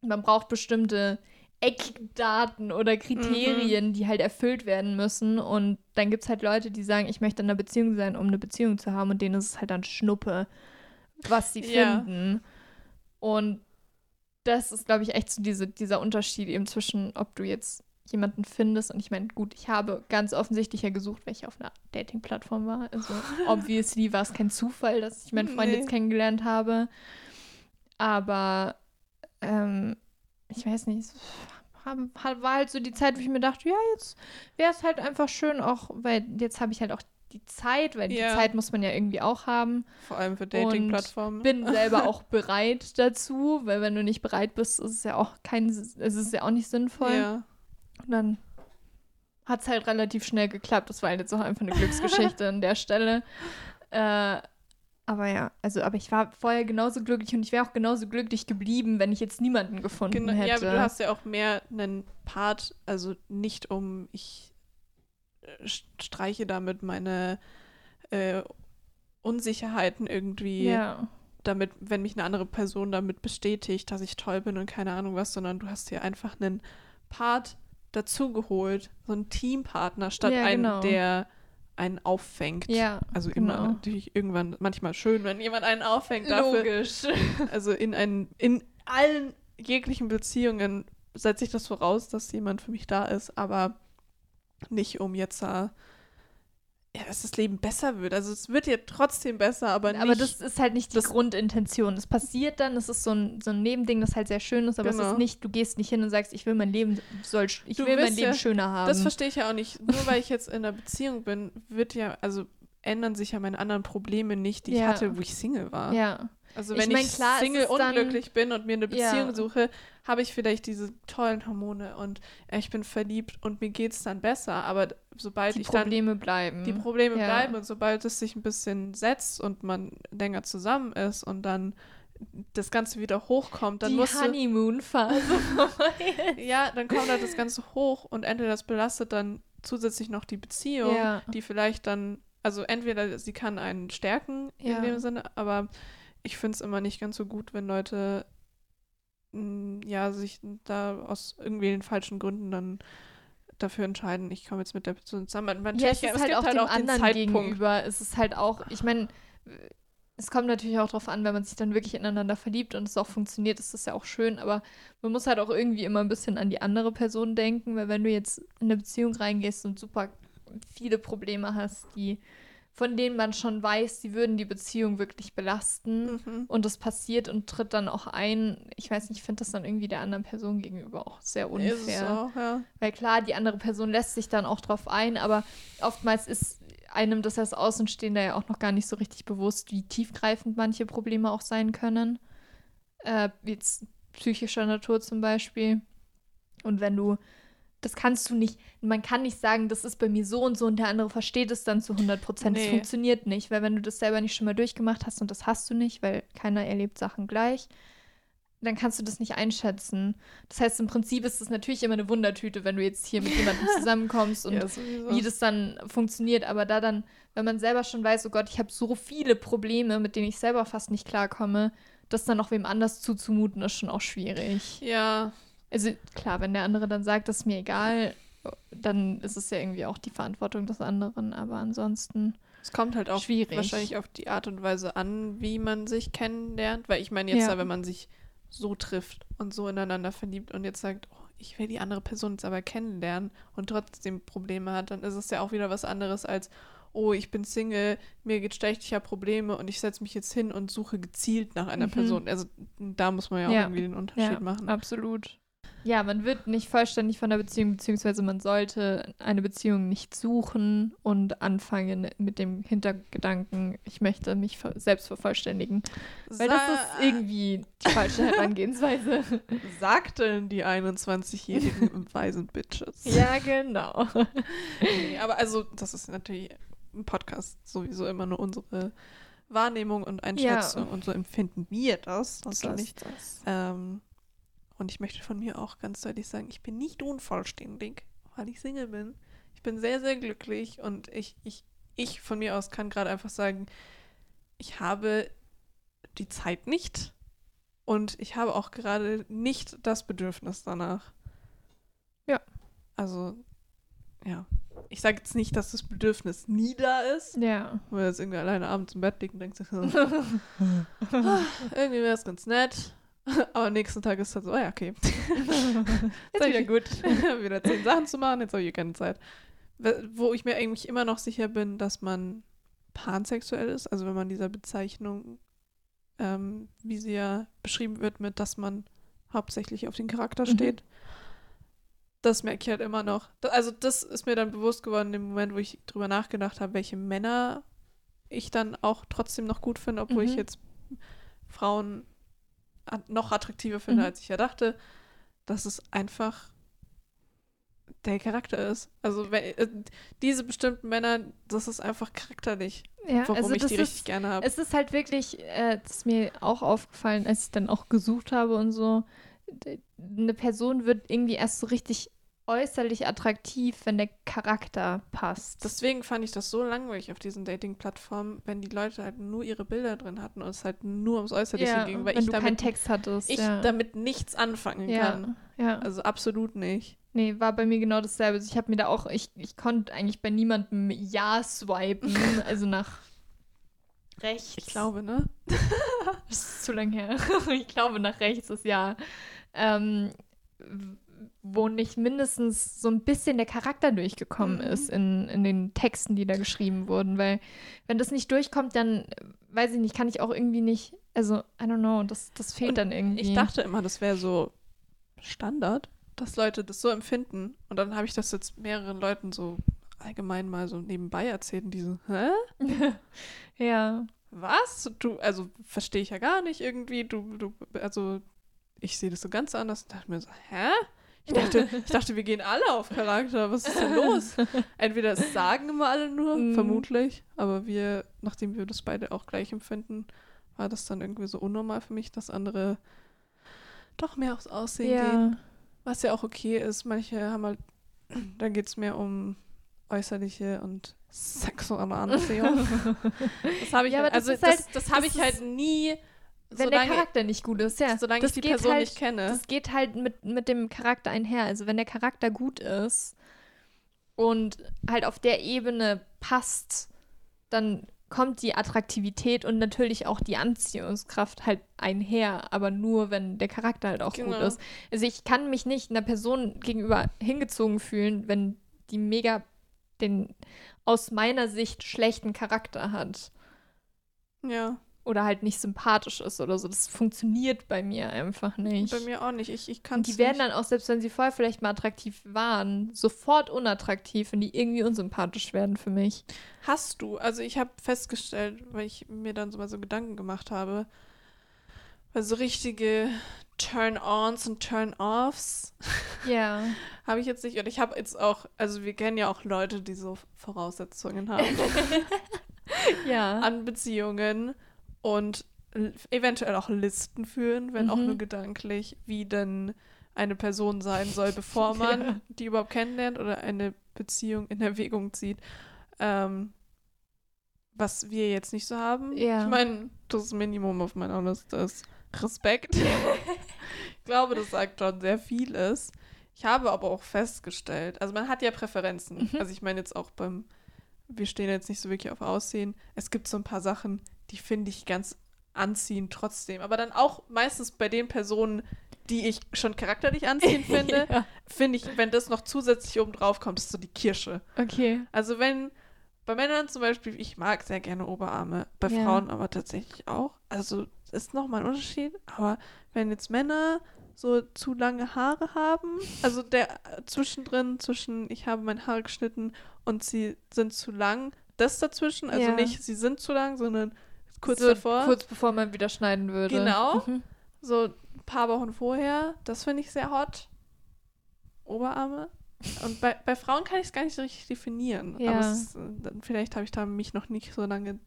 man braucht bestimmte Eckdaten oder Kriterien, die halt erfüllt werden müssen. Und dann gibt es halt Leute, die sagen, ich möchte in einer Beziehung sein, um eine Beziehung zu haben. Und denen ist es halt dann Schnuppe, was sie Ja. finden. Und das ist, glaube ich, echt so diese, dieser Unterschied eben zwischen, ob du jetzt jemanden findest. Und ich meine, gut, ich habe ganz offensichtlich ja gesucht, weil ich auf einer Dating-Plattform war. Also, obviously war es kein Zufall, dass ich meinen Freund Nee. jetzt kennengelernt habe. Aber, ähm, ich weiß nicht, war halt so die Zeit, wo ich mir dachte, ja, jetzt wäre es halt einfach schön, auch, weil jetzt habe ich halt auch die Zeit, weil Ja. die Zeit muss man ja irgendwie auch haben. Vor allem für Dating-Plattformen. Bin selber auch bereit dazu, weil wenn du nicht bereit bist, ist es ja auch kein, es ist ja auch nicht sinnvoll. Ja. Und dann hat es halt relativ schnell geklappt. Das war halt jetzt auch einfach eine Glücksgeschichte an der Stelle. Äh, aber ja, also, aber ich war vorher genauso glücklich und ich wäre auch genauso glücklich geblieben, wenn ich jetzt niemanden gefunden Genau, ja, hätte. aber du hast ja auch mehr einen Part, also nicht um, ich äh, st- streiche damit meine äh, Unsicherheiten irgendwie ja. damit, wenn mich eine andere Person damit bestätigt, dass ich toll bin und keine Ahnung was, sondern du hast dir einfach einen Part dazugeholt, so einen Teampartner, statt Ja, einen, genau. der einen auffängt. Ja, Also genau. immer natürlich irgendwann manchmal schön, wenn jemand einen auffängt dafür. logisch. Also in einen, in allen jeglichen Beziehungen setze ich das voraus, dass jemand für mich da ist, aber nicht um jetzt äh, ja, dass das Leben besser wird. Also es wird ja trotzdem besser, aber nicht. Aber das ist halt nicht die Grundintention. Es passiert dann, es ist so ein, so ein Nebending, das halt sehr schön ist, aber es Genau. ist nicht, du gehst nicht hin und sagst, ich will mein Leben soll ich Du will mein Leben ja- schöner haben. Das verstehe ich ja auch nicht. Nur weil ich jetzt in einer Beziehung bin, wird ja, also ändern sich ja meine anderen Probleme nicht, die ich Ja. hatte, wo ich Single war. ja. Also Ich wenn mein, ich klar, es Single dann- unglücklich bin und mir eine Beziehung Ja. suche, habe ich vielleicht diese tollen Hormone und äh, ich bin verliebt und mir geht es dann besser. Aber sobald Die ich dann Probleme bleiben. die Probleme Ja. bleiben und sobald es sich ein bisschen setzt und man länger zusammen ist und dann das Ganze wieder hochkommt, dann die musst Honeymoon-Phase ja, dann kommt halt das Ganze hoch und entweder das belastet dann zusätzlich noch die Beziehung, Ja. die vielleicht dann, also entweder sie kann einen stärken Ja. in dem Sinne, aber ich finde es immer nicht ganz so gut, wenn Leute mh, ja sich da aus irgendwie den falschen Gründen dann dafür entscheiden, ich komme jetzt mit der Person zusammen. Man- Ja, es ist halt auch dem den anderen Zeitpunkt. gegenüber. Es ist halt auch, ich meine, es kommt natürlich auch darauf an, wenn man sich dann wirklich ineinander verliebt und es auch funktioniert, ist das ja auch schön, aber man muss halt auch irgendwie immer ein bisschen an die andere Person denken, weil wenn du jetzt in eine Beziehung reingehst und super viele Probleme hast, die von denen man schon weiß, die würden die Beziehung wirklich belasten Mhm. und das passiert und tritt dann auch ein, ich weiß nicht, ich finde das dann irgendwie der anderen Person gegenüber auch sehr unfair. auch, ja. Weil klar, die andere Person lässt sich dann auch drauf ein, aber oftmals ist einem das als Außenstehender ja auch noch gar nicht so richtig bewusst, wie tiefgreifend manche Probleme auch sein können. Äh, jetzt psychischer Natur zum Beispiel. Und wenn du, das kannst du nicht, man kann nicht sagen, das ist bei mir so und so und der andere versteht es dann zu 100 Prozent. Das Nee. funktioniert nicht, weil wenn du das selber nicht schon mal durchgemacht hast und das hast du nicht, weil keiner erlebt Sachen gleich, dann kannst du das nicht einschätzen. Das heißt, im Prinzip ist es natürlich immer eine Wundertüte, wenn du jetzt hier mit jemandem zusammenkommst und ja, wie das dann funktioniert. Aber da dann, wenn man selber schon weiß, oh Gott, ich habe so viele Probleme, mit denen ich selber fast nicht klarkomme, das dann noch wem anders zuzumuten, ist schon auch schwierig. ja, Also klar, wenn der andere dann sagt, das ist mir egal, dann ist es ja irgendwie auch die Verantwortung des anderen. Aber ansonsten, es kommt halt auch Schwierig. wahrscheinlich auf die Art und Weise an, wie man sich kennenlernt. Weil ich meine jetzt, Ja. da, wenn man sich so trifft und so ineinander verliebt und jetzt sagt, oh, ich will die andere Person jetzt aber kennenlernen und trotzdem Probleme hat, dann ist es ja auch wieder was anderes als, oh, ich bin Single, mir geht schlecht, ich habe Probleme und ich setze mich jetzt hin und suche gezielt nach einer Mhm. Person. Also da muss man ja auch Ja. irgendwie den Unterschied ja, machen. absolut. Ja, man wird nicht vollständig von der Beziehung, beziehungsweise man sollte eine Beziehung nicht suchen und anfangen mit dem Hintergedanken, ich möchte mich selbst vervollständigen. Weil das Sa- ist irgendwie die falsche Herangehensweise. sagten die 21-jährigen weisen Bitches. ja, genau. Nee, aber also, das ist natürlich im Podcast sowieso immer nur unsere Wahrnehmung und Einschätzung und so empfinden wir das natürlich. das. Ähm, und ich möchte von mir auch ganz deutlich sagen, ich bin nicht unvollständig, weil ich Single bin. Ich bin sehr, sehr glücklich und ich, ich, ich von mir aus kann gerade einfach sagen, ich habe die Zeit nicht und ich habe auch gerade nicht das Bedürfnis danach. Ja. Also, ja. Ich sage jetzt nicht, dass das Bedürfnis nie da ist, Ja. wenn man jetzt irgendwie alleine abends im Bett liegt und denkt sich, so, Ah, irgendwie wäre es ganz nett. Aber am nächsten Tag ist es halt so, oh ja, okay. Ist wieder gut. wieder zehn Sachen zu machen, jetzt habe ich keine Zeit. Wo ich mir eigentlich immer noch sicher bin, dass man pansexuell ist, also wenn man dieser Bezeichnung, ähm, wie sie ja beschrieben wird, mit dass man hauptsächlich auf den Charakter Mhm. steht. Das merke ich halt immer noch. Also das ist mir dann bewusst geworden im Moment, wo ich drüber nachgedacht habe, welche Männer ich dann auch trotzdem noch gut finde, obwohl ich Mhm. jetzt Frauen noch attraktiver finde, Mhm. als ich ja dachte, dass es einfach der Charakter ist. Also wenn, äh, diese bestimmten Männer, das ist einfach charakterlich, Ja, warum also ich die richtig ist, gerne habe. Es ist halt wirklich, äh, das ist mir auch aufgefallen, als ich dann auch gesucht habe und so, eine Person wird irgendwie erst so richtig äußerlich attraktiv, wenn der Charakter passt. Deswegen fand ich das so langweilig auf diesen Dating-Plattformen, wenn die Leute halt nur ihre Bilder drin hatten und es halt nur ums Äußerliche ja, ging, weil wenn ich du keinen damit, Text hattest. ich ja. damit nichts anfangen ja, kann. ja. Also absolut nicht. Nee, war bei mir genau dasselbe. Also ich habe mir da auch, ich, ich konnte eigentlich bei niemandem Ja swipen, also nach rechts. Ich glaube, ne? Das ist zu lang her. ich glaube, nach rechts ist ja. Ähm, wo nicht mindestens so ein bisschen der Charakter durchgekommen Mhm. ist in, in den Texten, die da geschrieben wurden. Weil wenn das nicht durchkommt, dann, äh, weiß ich nicht, kann ich auch irgendwie nicht, also, I don't know, das, das fehlt Und dann irgendwie. Ich dachte immer, das wäre so Standard, dass Leute das so empfinden. Und dann habe ich das jetzt mehreren Leuten so allgemein mal so nebenbei erzählt und die so, hä? ja. Was? Du, also verstehe ich ja gar nicht irgendwie. Du, du, also ich sehe das so ganz anders. Ich dachte mir so, hä? Ich dachte, ich dachte, wir gehen alle auf Charakter. Was ist denn los? Entweder es sagen immer alle nur, Mhm. vermutlich, aber wir, nachdem wir das beide auch gleich empfinden, war das dann irgendwie so unnormal für mich, dass andere doch mehr aufs Aussehen gehen. Ja. Was ja auch okay ist. Manche haben halt, da geht es mehr um äußerliche und sexuelle Anziehung. Das habe ich, Ja, halt, das also ist halt- das, das habe das ich halt nie, Wenn der solange, Charakter nicht gut ist, ja. solange das ich die Person halt, nicht kenne. Das geht halt mit, mit dem Charakter einher. Also wenn der Charakter gut ist und halt auf der Ebene passt, dann kommt die Attraktivität und natürlich auch die Anziehungskraft halt einher, aber nur, wenn der Charakter halt auch gut Genau. ist. Also ich kann mich nicht einer Person gegenüber hingezogen fühlen, wenn die mega den aus meiner Sicht schlechten Charakter hat ja, oder halt nicht sympathisch ist oder so. Das funktioniert bei mir einfach nicht. bei mir auch nicht. Ich, ich kann die werden dann auch, selbst wenn sie vorher vielleicht mal attraktiv waren, sofort unattraktiv, wenn die irgendwie unsympathisch werden für mich. Hast du, also ich habe festgestellt, weil ich mir dann so mal so Gedanken gemacht habe, weil so richtige Turn-ons und Turn-offs Ja. habe ich jetzt nicht. Und ich habe jetzt auch, also wir kennen ja auch Leute, die so Voraussetzungen haben ja. an Beziehungen und eventuell auch Listen führen, wenn auch Mhm. nur gedanklich, wie denn eine Person sein soll, bevor man Ja. die überhaupt kennenlernt oder eine Beziehung in Erwägung zieht. Ähm, was wir jetzt nicht so haben. Ja. Ich meine, das Minimum auf meiner Liste ist Respekt. ich glaube, das sagt schon sehr vieles. Ich habe aber auch festgestellt, also man hat ja Präferenzen. Mhm. Also ich meine jetzt auch beim, wir stehen jetzt nicht so wirklich auf Aussehen. Es gibt so ein paar Sachen, die finde ich ganz anziehend trotzdem. Aber dann auch meistens bei den Personen, die ich schon charakterlich anziehend finde, ja. finde ich, wenn das noch zusätzlich oben drauf kommt, ist so die Kirsche. Okay. Also wenn bei Männern zum Beispiel, ich mag sehr gerne Oberarme, bei Ja. Frauen aber tatsächlich auch. Also ist nochmal ein Unterschied. Aber wenn jetzt Männer so zu lange Haare haben, also der äh, zwischendrin, zwischen ich habe meine Haare geschnitten und sie sind zu lang, das dazwischen, also Ja. nicht sie sind zu lang, sondern kurz so davor, Kurz bevor man wieder schneiden würde. Genau. Mhm. so ein paar Wochen vorher, das finde ich sehr hot. Oberarme. Und bei, bei Frauen kann ich es gar nicht so richtig definieren. Ja. Aber ist, äh, vielleicht habe ich da mich noch nicht so lange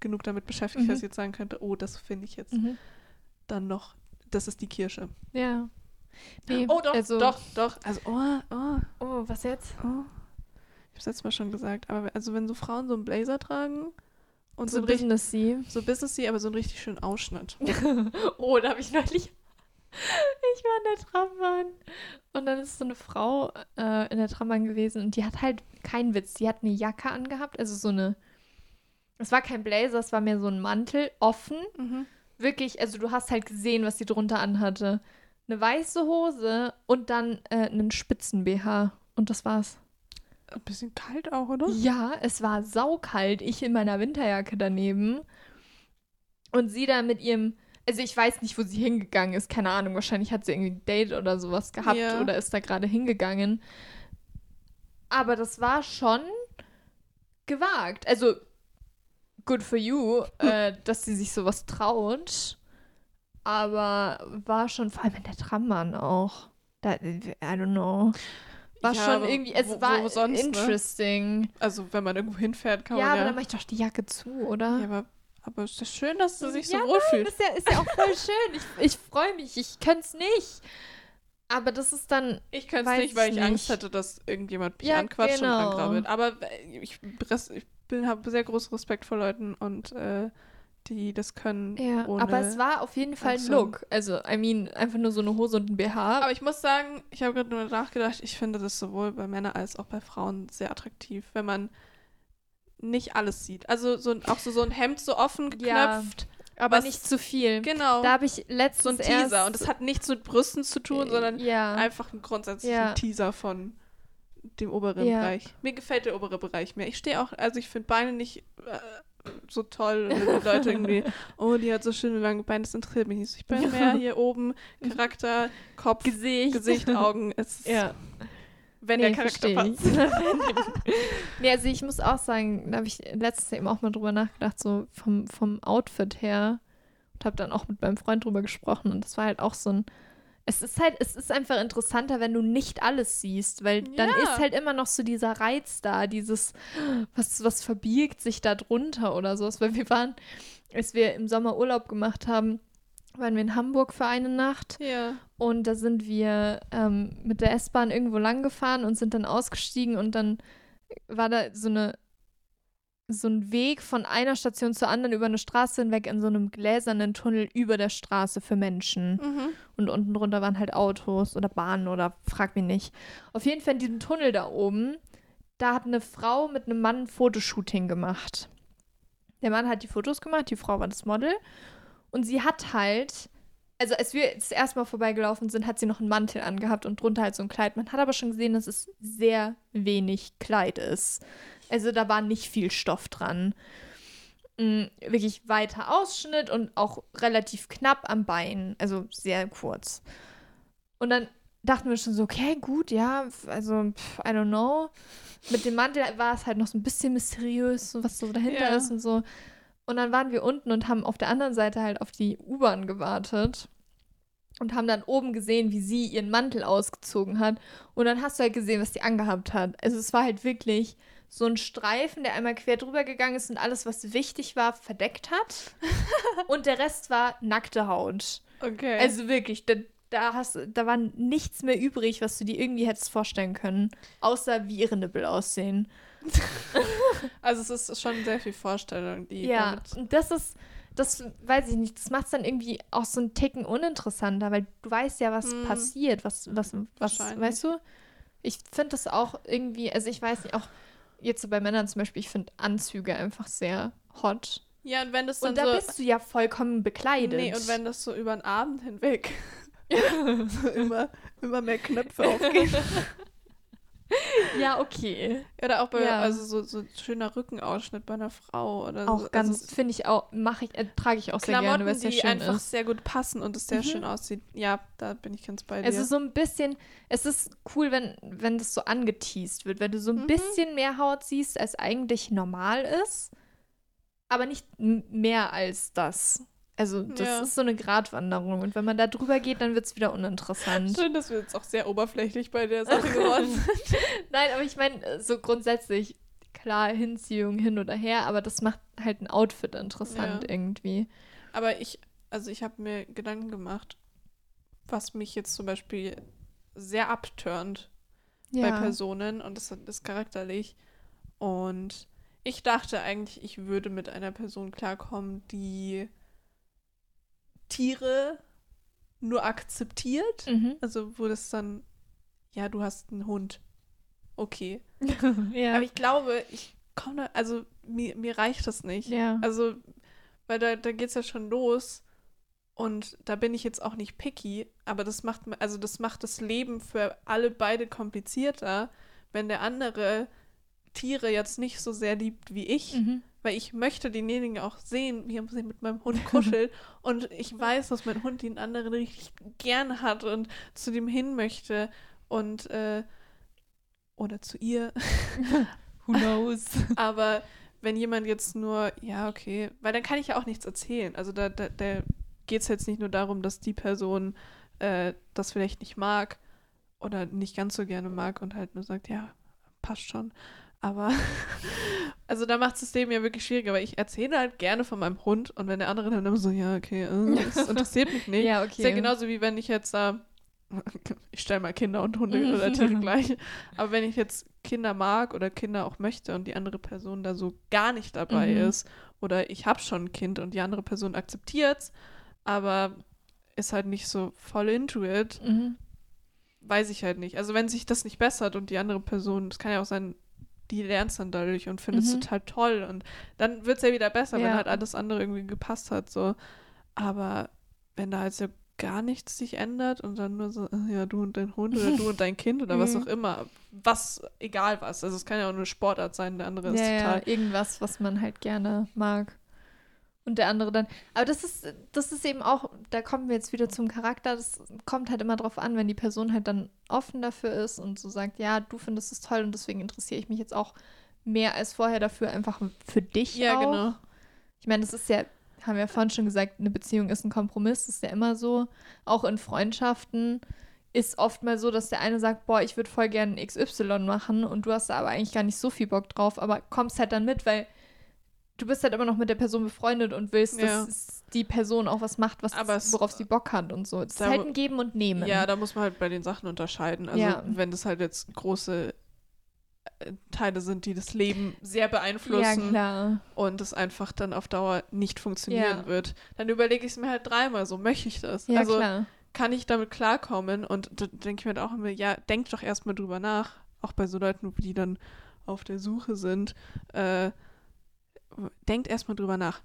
genug damit beschäftigt, Mhm. dass ich jetzt sagen könnte, oh, das finde ich jetzt Mhm. dann noch, das ist die Kirsche. Ja. Nee, oh, doch, also, doch, doch. Also, oh, oh, Oh, was jetzt? oh. Ich habe es letztes Mal schon gesagt, aber also wenn so Frauen so einen Blazer tragen und so, So Businessy. so businessy, aber so einen richtig schönen Ausschnitt. oh, da habe ich neulich. Ich war in der Trambahn und dann ist so eine Frau äh, in der Trambahn gewesen und die hat halt keinen Witz. Die hat eine Jacke angehabt, also so eine. Es war kein Blazer, es war mehr so ein Mantel, offen. Mhm. Wirklich, also du hast halt gesehen, was sie drunter anhatte. Eine weiße Hose und dann äh, einen Spitzen-BH. Und das war's. Ein bisschen kalt auch, oder? Ja, es war saukalt. Ich in meiner Winterjacke daneben. Und sie da mit ihrem. Also ich weiß nicht, wo sie hingegangen ist. Keine Ahnung. Wahrscheinlich hat sie irgendwie ein Date oder sowas gehabt Ja. oder ist da gerade hingegangen. Aber das war schon gewagt. Also good for you, äh, dass sie sich sowas traut. Aber war schon, vor allem in der Trambahn auch. Da, I don't know. War Ja, schon aber irgendwie, es wo- war wo sonst, ne? interesting. Also wenn man irgendwo hinfährt, kann Ja, man aber ja. dann mach ich doch die Jacke zu, oder? ja, aber, aber ist das schön, dass du dich so Ja, wohlfühlst. ist ja, ist ja auch voll schön. Ich, ich freue mich. Ich könnte es nicht. Aber das ist dann. Ich könnte es nicht, weil ich ich Angst nicht. hätte, dass irgendjemand mich Ja, anquatscht genau. und angrabbelt. Aber äh, ich, ich habe sehr großen Respekt vor Leuten und äh, die das können. Ja, ohne aber es war auf jeden Fall ein. Look. Also, I mean, einfach nur so eine Hose und ein BH. Aber ich muss sagen, ich habe gerade nur nachgedacht, ich finde das sowohl bei Männern als auch bei Frauen sehr attraktiv, wenn man nicht alles sieht. Also so, auch so, so ein Hemd so offen Ja. geknöpft Aber Was- nicht zu viel. Genau. Da habe ich letztens so ein Teaser. erst, Und das hat nichts mit Brüsten zu tun, sondern ja. einfach ein grundsätzlicher Ja. Teaser von dem oberen Ja. Bereich. Mir gefällt der obere Bereich mehr. Ich stehe auch, also ich finde Beine nicht äh, so toll. Und die Leute irgendwie, oh, die hat so schöne lange Beine, das interessiert mich nicht. Ich bin mehr hier oben, Charakter, Kopf, Gesicht. Gesicht, Augen. Es ist, Ja. Wenn Nee, der Charakter passt. nee, also ich muss auch sagen, da habe ich letztens eben auch mal drüber nachgedacht, so vom, vom Outfit her. Und habe dann auch mit meinem Freund drüber gesprochen. Und das war halt auch so ein. Es ist halt, es ist einfach interessanter, wenn du nicht alles siehst, weil dann Ja. ist halt immer noch so dieser Reiz da, dieses, was, was verbirgt sich da drunter oder sowas. Weil wir waren, als wir im Sommer Urlaub gemacht haben, waren wir in Hamburg für eine Nacht. Ja. Und da sind wir ähm, mit der S-Bahn irgendwo lang gefahren und sind dann ausgestiegen und dann war da so eine so ein Weg von einer Station zur anderen über eine Straße hinweg in so einem gläsernen Tunnel über der Straße für Menschen. Mhm. Und unten drunter waren halt Autos oder Bahnen oder frag mich nicht. Auf jeden Fall in diesem Tunnel da oben, da hat eine Frau mit einem Mann ein Fotoshooting gemacht. Der Mann hat die Fotos gemacht, die Frau war das Model. Und sie hat halt, also als wir das erste Mal vorbeigelaufen sind, hat sie noch einen Mantel angehabt und drunter halt so ein Kleid. Man hat aber schon gesehen, dass es sehr wenig Kleid ist. Also da war nicht viel Stoff dran. Mm, wirklich weiter Ausschnitt und auch relativ knapp am Bein, also sehr kurz. Und dann dachten wir schon so, okay, gut, ja, also, pff, I don't know. Mit dem Mantel war es halt noch so ein bisschen mysteriös, was so dahinter Ja. ist und so. Und dann waren wir unten und haben auf der anderen Seite halt auf die U-Bahn gewartet und haben dann oben gesehen, wie sie ihren Mantel ausgezogen hat. Und dann hast du halt gesehen, was die angehabt hat. Also es war halt wirklich so ein Streifen, der einmal quer drüber gegangen ist und alles, was wichtig war, verdeckt hat. und der Rest war nackte Haut. Okay. Also wirklich, da, da, hast, da war nichts mehr übrig, was du dir irgendwie hättest vorstellen können. Außer wie ihre Nippel aussehen. Also es ist schon sehr viel Vorstellung, die Ja, und das ist, das weiß ich nicht, das macht es dann irgendwie auch so einen Ticken uninteressanter, weil du weißt ja, was Hm. passiert, was, was, was, weißt du? Ich finde das auch irgendwie, also ich weiß nicht, auch jetzt so bei Männern zum Beispiel, ich finde Anzüge einfach sehr hot. Ja, und wenn das dann Und da so bist du ja vollkommen bekleidet. Nee, und wenn das so über den Abend hinweg so immer, immer mehr Knöpfe aufgehen. ja, okay. Oder auch bei, Ja. also so, so ein schöner Rückenausschnitt bei einer Frau oder Auch so. ganz, also finde ich auch, mache ich, äh, trage ich auch sehr gerne, Klamotten, weil es sehr schön einfach ist. sehr gut passen und es sehr Mhm. schön aussieht. Ja, da bin ich ganz bei dir. Also so ein bisschen, es ist cool, wenn, wenn das so angeteased wird, wenn du so ein Mhm. bisschen mehr Haut siehst, als eigentlich normal ist, aber nicht mehr als das. Also das Ja. ist so eine Gratwanderung und wenn man da drüber geht, dann wird es wieder uninteressant. Schön, dass wir jetzt auch sehr oberflächlich bei der Sache geworden sind. Nein, aber ich meine, so grundsätzlich, klar, Hinziehung hin oder her, aber das macht halt ein Outfit interessant Ja. irgendwie. Aber ich, also ich habe mir Gedanken gemacht, was mich jetzt zum Beispiel sehr abturnt bei Personen und das ist charakterlich. Und ich dachte eigentlich, ich würde mit einer Person klarkommen, die Tiere nur akzeptiert. Mhm. Also wo das dann, ja, du hast einen Hund. Okay. ja. Aber ich glaube, ich komme da, also mir, mir reicht das nicht. ja. Also, weil da, da geht es ja schon los. Und da bin ich jetzt auch nicht picky, aber das macht, also das macht das Leben für alle beide komplizierter, wenn der andere Tiere jetzt nicht so sehr liebt wie ich, Mhm. Weil ich möchte denjenigen auch sehen, wie er sich mit meinem Hund kuschelt und ich weiß, dass mein Hund den anderen richtig gern hat und zu dem hin möchte und äh, oder zu ihr. Who knows? Aber wenn jemand jetzt nur, ja, okay, weil dann kann ich ja auch nichts erzählen. Also da, da, da geht es jetzt nicht nur darum, dass die Person äh, das vielleicht nicht mag oder nicht ganz so gerne mag und halt nur sagt, ja, passt schon. Aber also da macht es dem ja wirklich schwieriger, weil ich erzähle halt gerne von meinem Hund und wenn der andere dann immer so, ja, okay, äh, das interessiert mich nicht. Ja, Ist okay. ja genauso wie wenn ich jetzt da, ich stelle mal Kinder und Hunde oder Tiere gleich, aber wenn ich jetzt Kinder mag oder Kinder auch möchte und die andere Person da so gar nicht dabei Mhm. ist oder ich habe schon ein Kind und die andere Person akzeptiert's, aber ist halt nicht so voll into it, Mhm. weiß ich halt nicht. Also wenn sich das nicht bessert und die andere Person, es kann ja auch sein, die lernst dann dadurch und findest Mhm. total toll. Und dann wird es ja wieder besser, wenn Ja. halt alles andere irgendwie gepasst hat. So. Aber wenn da halt so gar nichts sich ändert und dann nur so, äh, ja, du und dein Hund oder du und dein Kind oder was Mhm. auch immer, was, egal was. Also es kann ja auch eine Sportart sein, der andere ist ja, total. ja, irgendwas, was man halt gerne mag. Und der andere dann. Aber das ist, das ist eben auch, da kommen wir jetzt wieder zum Charakter. Das kommt halt immer drauf an, wenn die Person halt dann offen dafür ist und so sagt, ja, du findest es toll und deswegen interessiere ich mich jetzt auch mehr als vorher dafür, einfach für dich Ja, auch. genau. Ich meine, das ist ja, haben wir ja vorhin schon gesagt, eine Beziehung ist ein Kompromiss, das ist ja immer so. Auch in Freundschaften ist oft mal so, dass der eine sagt, boah, ich würde voll gerne XY machen und du hast da aber eigentlich gar nicht so viel Bock drauf, aber kommst halt dann mit, weil du bist halt immer noch mit der Person befreundet und willst, Ja. dass die Person auch was macht, was Aber es- worauf sie Bock hat und so. Es ist halt ein Geben und Nehmen. Ja, da muss man halt bei den Sachen unterscheiden. Also Ja. wenn das halt jetzt große äh, Teile sind, die das Leben sehr ja beeinflussen klar. und es einfach dann auf Dauer nicht funktionieren Ja. wird, dann überlege ich es mir halt dreimal, so möchte ich das. Ja, also klar. kann ich damit klarkommen und da denke ich mir halt auch immer, ja, denk doch erstmal drüber nach, auch bei so Leuten, die dann auf der Suche sind, äh, denkt erstmal drüber nach.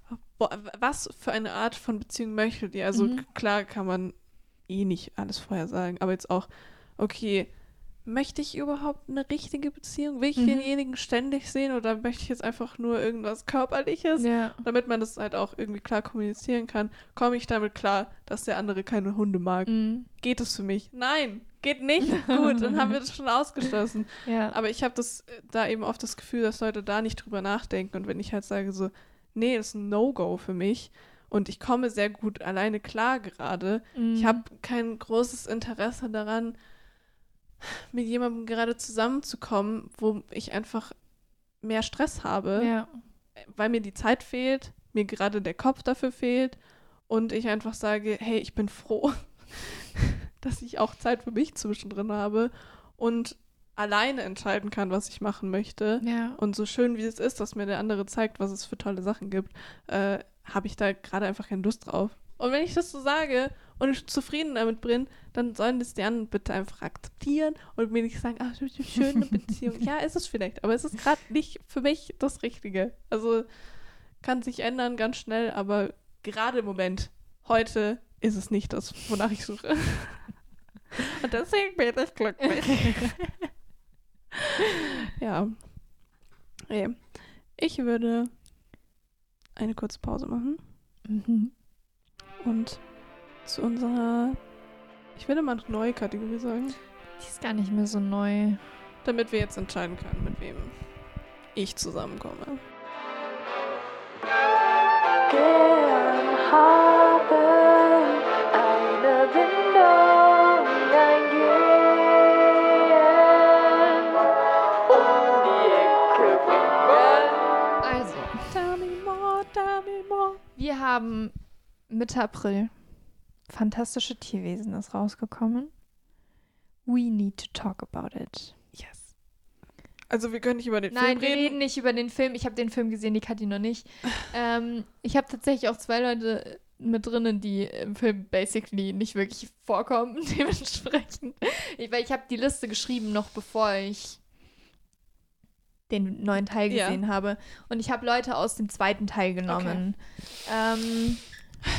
Was für eine Art von Beziehung möchtet ihr? Also Mhm. klar kann man eh nicht alles vorher sagen, aber jetzt auch, okay, möchte ich überhaupt eine richtige Beziehung? Will ich Mhm. denjenigen ständig sehen oder möchte ich jetzt einfach nur irgendwas Körperliches? Ja. Damit man das halt auch irgendwie klar kommunizieren kann, komme ich damit klar, dass der andere keine Hunde mag. Mhm. Geht es für mich? Nein, geht nicht. Gut, dann haben wir das schon ausgeschlossen. Ja. Aber ich habe das äh, da eben oft das Gefühl, dass Leute da nicht drüber nachdenken. Und wenn ich halt sage so, nee, das ist ein No-Go für mich und ich komme sehr gut alleine klar gerade, ich Mhm. habe kein großes Interesse daran, mit jemandem gerade zusammenzukommen, wo ich einfach mehr Stress habe Ja. weil mir die Zeit fehlt, mir gerade der Kopf dafür fehlt und ich einfach sage, hey, ich bin froh, dass ich auch Zeit für mich zwischendrin habe und alleine entscheiden kann, was ich machen möchte. Ja. Und so schön wie es ist, dass mir der andere zeigt, was es für tolle Sachen gibt, äh, habe ich da gerade einfach keine Lust drauf. Und wenn ich das so sage und ich zufrieden damit bin, dann sollen das die anderen bitte einfach akzeptieren und mir nicht sagen, ach, das ist eine schöne Beziehung. ja, ist es vielleicht, aber es ist gerade nicht für mich das Richtige. Also kann sich ändern ganz schnell, aber gerade im Moment, heute, ist es nicht das, wonach ich suche. und deswegen bin ich glücklich. ja. Okay. Ich würde eine kurze Pause machen Mhm. und zu unserer, ich würde mal eine neue Kategorie sagen, Die ist gar nicht mehr so neu. damit wir jetzt entscheiden können, mit wem ich zusammenkomme. Gern haben wir haben Mitte April Fantastische Tierwesen ist rausgekommen. We need to talk about it. Yes. Also wir können nicht über den Nein, Film wir reden. reden nicht über den Film. Ich habe den Film gesehen, die Kathi noch nicht. ähm, ich habe tatsächlich auch zwei Leute mit drinnen, die im Film basically nicht wirklich vorkommen. Dementsprechend. Ich, weil ich habe die Liste geschrieben, noch bevor ich den neuen Teil Ja. gesehen habe. Und ich habe Leute aus dem zweiten Teil genommen. Ähm,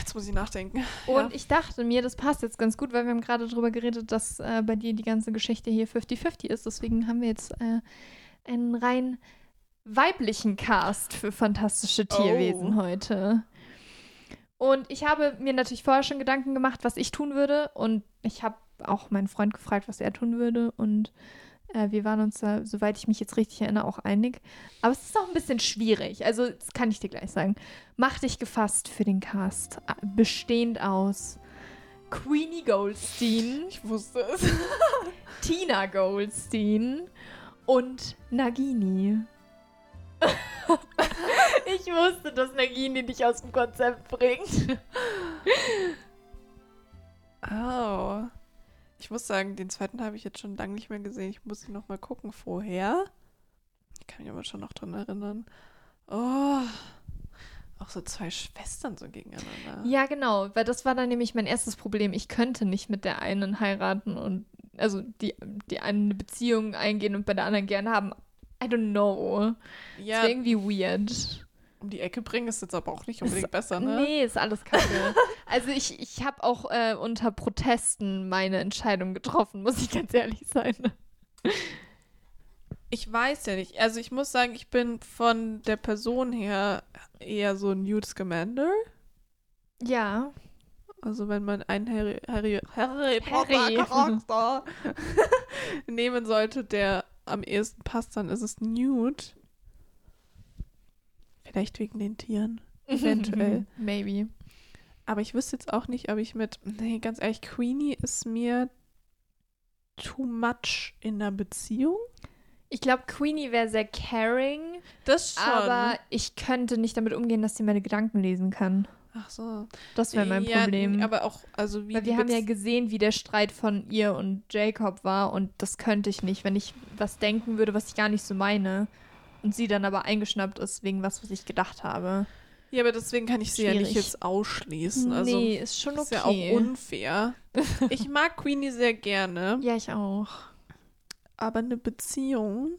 Jetzt muss ich nachdenken. und Ja. ich dachte mir, das passt jetzt ganz gut, weil wir haben gerade darüber geredet, dass äh, bei dir die ganze Geschichte hier 50-50 ist. Deswegen haben wir jetzt äh, einen rein weiblichen Cast für fantastische Tierwesen Oh. heute. Und ich habe mir natürlich vorher schon Gedanken gemacht, was ich tun würde. Und ich habe auch meinen Freund gefragt, was er tun würde. Und wir waren uns da, soweit ich mich jetzt richtig erinnere, auch einig. Aber es ist auch ein bisschen schwierig. Also, das kann ich dir gleich sagen. Mach dich gefasst für den Cast. äh, Bestehend aus Queenie Goldstein, Ich wusste es. Tina Goldstein und Nagini. ich wusste, dass Nagini dich aus dem Konzept bringt. Oh. Ich muss sagen, den zweiten habe ich jetzt schon lange nicht mehr gesehen. Ich muss ihn noch mal gucken vorher. Ich kann mich aber schon noch dran erinnern. Oh. Auch so zwei Schwestern so gegeneinander. Ja, genau, weil das war dann nämlich mein erstes Problem. Ich könnte nicht mit der einen heiraten und also die, die eine Beziehung eingehen und bei der anderen gern haben. I don't know. Ja, Ist irgendwie weird. Um die Ecke bringen ist jetzt aber auch nicht unbedingt besser, ne? Nee, ist alles kacke. also ich, ich habe auch äh, unter Protesten meine Entscheidung getroffen, muss ich ganz ehrlich sein. Ich weiß ja nicht. Also ich muss sagen, ich bin von der Person her eher so Newt Scamander. Ja. Also wenn man einen Harry, Harry, Harry Potter. Charakter nehmen sollte, der am ehesten passt, dann ist es Newt. Vielleicht wegen den Tieren. Eventuell. Maybe. Aber ich wüsste jetzt auch nicht, ob ich mit. Nee, ganz ehrlich, Queenie ist mir too much in einer Beziehung. Ich glaube, Queenie wäre sehr caring, Das schon. aber ich könnte nicht damit umgehen, dass sie meine Gedanken lesen kann. Ach so. Das wäre mein Ja, Problem. Aber auch, also wie. Weil wir haben ja gesehen, wie der Streit von ihr und Jacob war und das könnte ich nicht, wenn ich was denken würde, was ich gar nicht so meine. Und sie dann aber eingeschnappt ist wegen was, was ich gedacht habe. Ja, aber deswegen kann ich sie ja nicht Schwierig. jetzt ausschließen. Also nee, ist schon okay. ist ja auch unfair. ich mag Queenie sehr gerne, ja, ich auch. aber eine Beziehung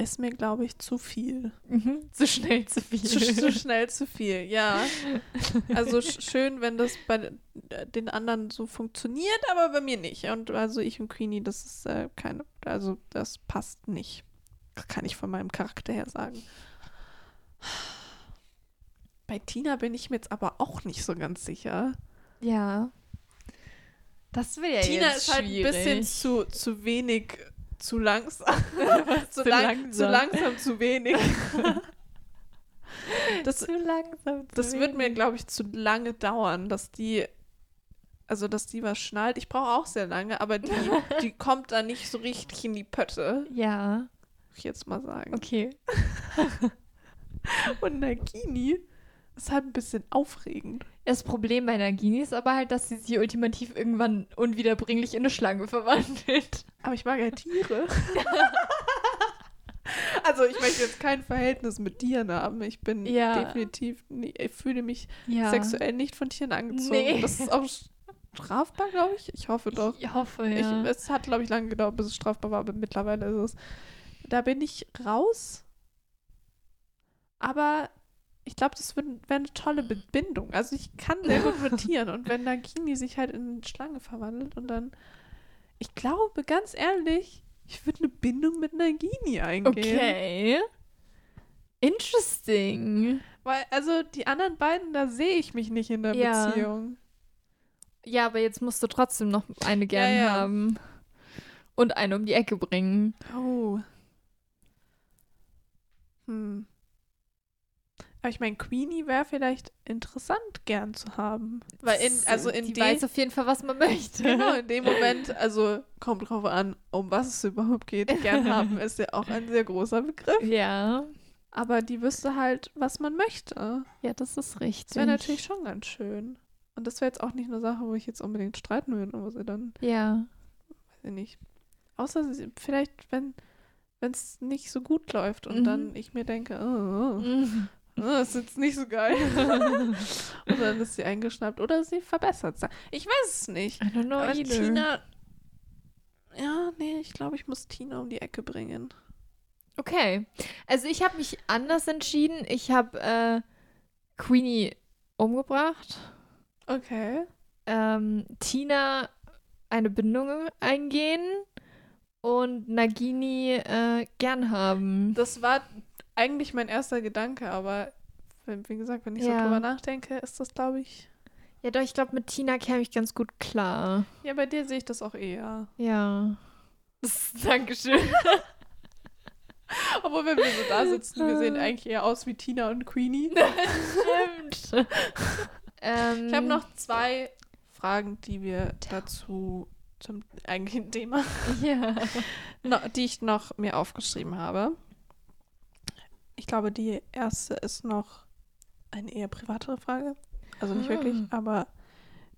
ist mir, glaube ich, zu viel. Mhm. Zu schnell zu viel. Zu, zu schnell zu viel, ja. Also sch schön, wenn das bei den anderen so funktioniert, aber bei mir nicht. Und also ich und Queenie, das ist äh, keine, also das passt nicht. Kann ich von meinem Charakter her sagen. Bei Tina bin ich mir jetzt aber auch nicht so ganz sicher. Ja. Das will ja Tina jetzt ist halt ein bisschen zu, zu wenig, zu langsam. zu, lang, zu langsam. langsam, zu wenig. das, Zu langsam. zu das wird mir, wenig. glaube ich, zu lange dauern, dass die, also dass die was schnallt. Ich brauche auch sehr lange, aber die, die kommt da nicht so richtig in die Pötte, Ja, ich jetzt mal sagen. okay. Und Nagini ist halt ein bisschen aufregend. Das Problem bei Nagini ist aber halt, dass sie sich ultimativ irgendwann unwiederbringlich in eine Schlange verwandelt. Aber ich mag ja Tiere. also ich möchte jetzt kein Verhältnis mit Tieren haben. Ich bin Ja. definitiv, nie, ich fühle mich Ja. sexuell nicht von Tieren angezogen. Nee. Das ist auch strafbar, glaube ich. Ich hoffe doch. Ich hoffe, ja. Ich, es hat, glaube ich, lange gedauert, bis es strafbar war, aber mittlerweile ist es. Da bin ich raus. Aber ich glaube, das wäre eine tolle Bindung. Also ich kann sehr gut mit Tieren. Und wenn Nagini sich halt in eine Schlange verwandelt und dann. Ich glaube, ganz ehrlich, ich würde eine Bindung mit Nagini eingehen. okay. Interesting. Weil, also die anderen beiden, da sehe ich mich nicht in der Ja. Beziehung. Ja, aber jetzt musst du trotzdem noch eine gern Ja, ja. haben. Und eine um die Ecke bringen. Oh. Hm. Aber ich meine, Queenie wäre vielleicht interessant gern zu haben. Weil in, also in die weiß auf jeden Fall, was man möchte. genau, in dem Moment, also kommt drauf an, um was es überhaupt geht. Gern haben ist ja auch ein sehr großer Begriff. Ja. Aber die wüsste halt, was man möchte. Ja, das ist richtig. Das wäre natürlich schon ganz schön. Und das wäre jetzt auch nicht eine Sache, wo ich jetzt unbedingt streiten würde, wo sie dann, Ja. weiß ich nicht. Außer sie, vielleicht, wenn wenn es nicht so gut läuft und Mhm. dann ich mir denke, oh, Mhm. oh, das ist jetzt nicht so geil. und dann ist sie eingeschnappt oder sie verbessert es. Ich weiß es nicht. I don't know Aber either. Tina. Ja, nee, ich glaube, ich muss Tina um die Ecke bringen. Okay. Also ich habe mich anders entschieden. Ich habe äh, Queenie umgebracht. Okay. Ähm, Tina eine Bindung eingehen und Nagini äh, gern haben. Das war eigentlich mein erster Gedanke, aber wie gesagt, wenn ich Ja. so drüber nachdenke, ist das, glaube ich. Ja, doch, ich glaube, mit Tina käme ich ganz gut klar. Ja, bei dir sehe ich das auch eher. Ja. Dankeschön. Obwohl, wenn wir so da sitzen, wir sehen eigentlich eher aus wie Tina und Queenie. Stimmt. ähm, Ich habe noch zwei Fragen, die wir dazu zum eigentlichen Thema, Ja. no, die ich noch mir aufgeschrieben habe. Ich glaube, die erste ist noch eine eher privatere Frage. Also nicht wirklich, Ah. aber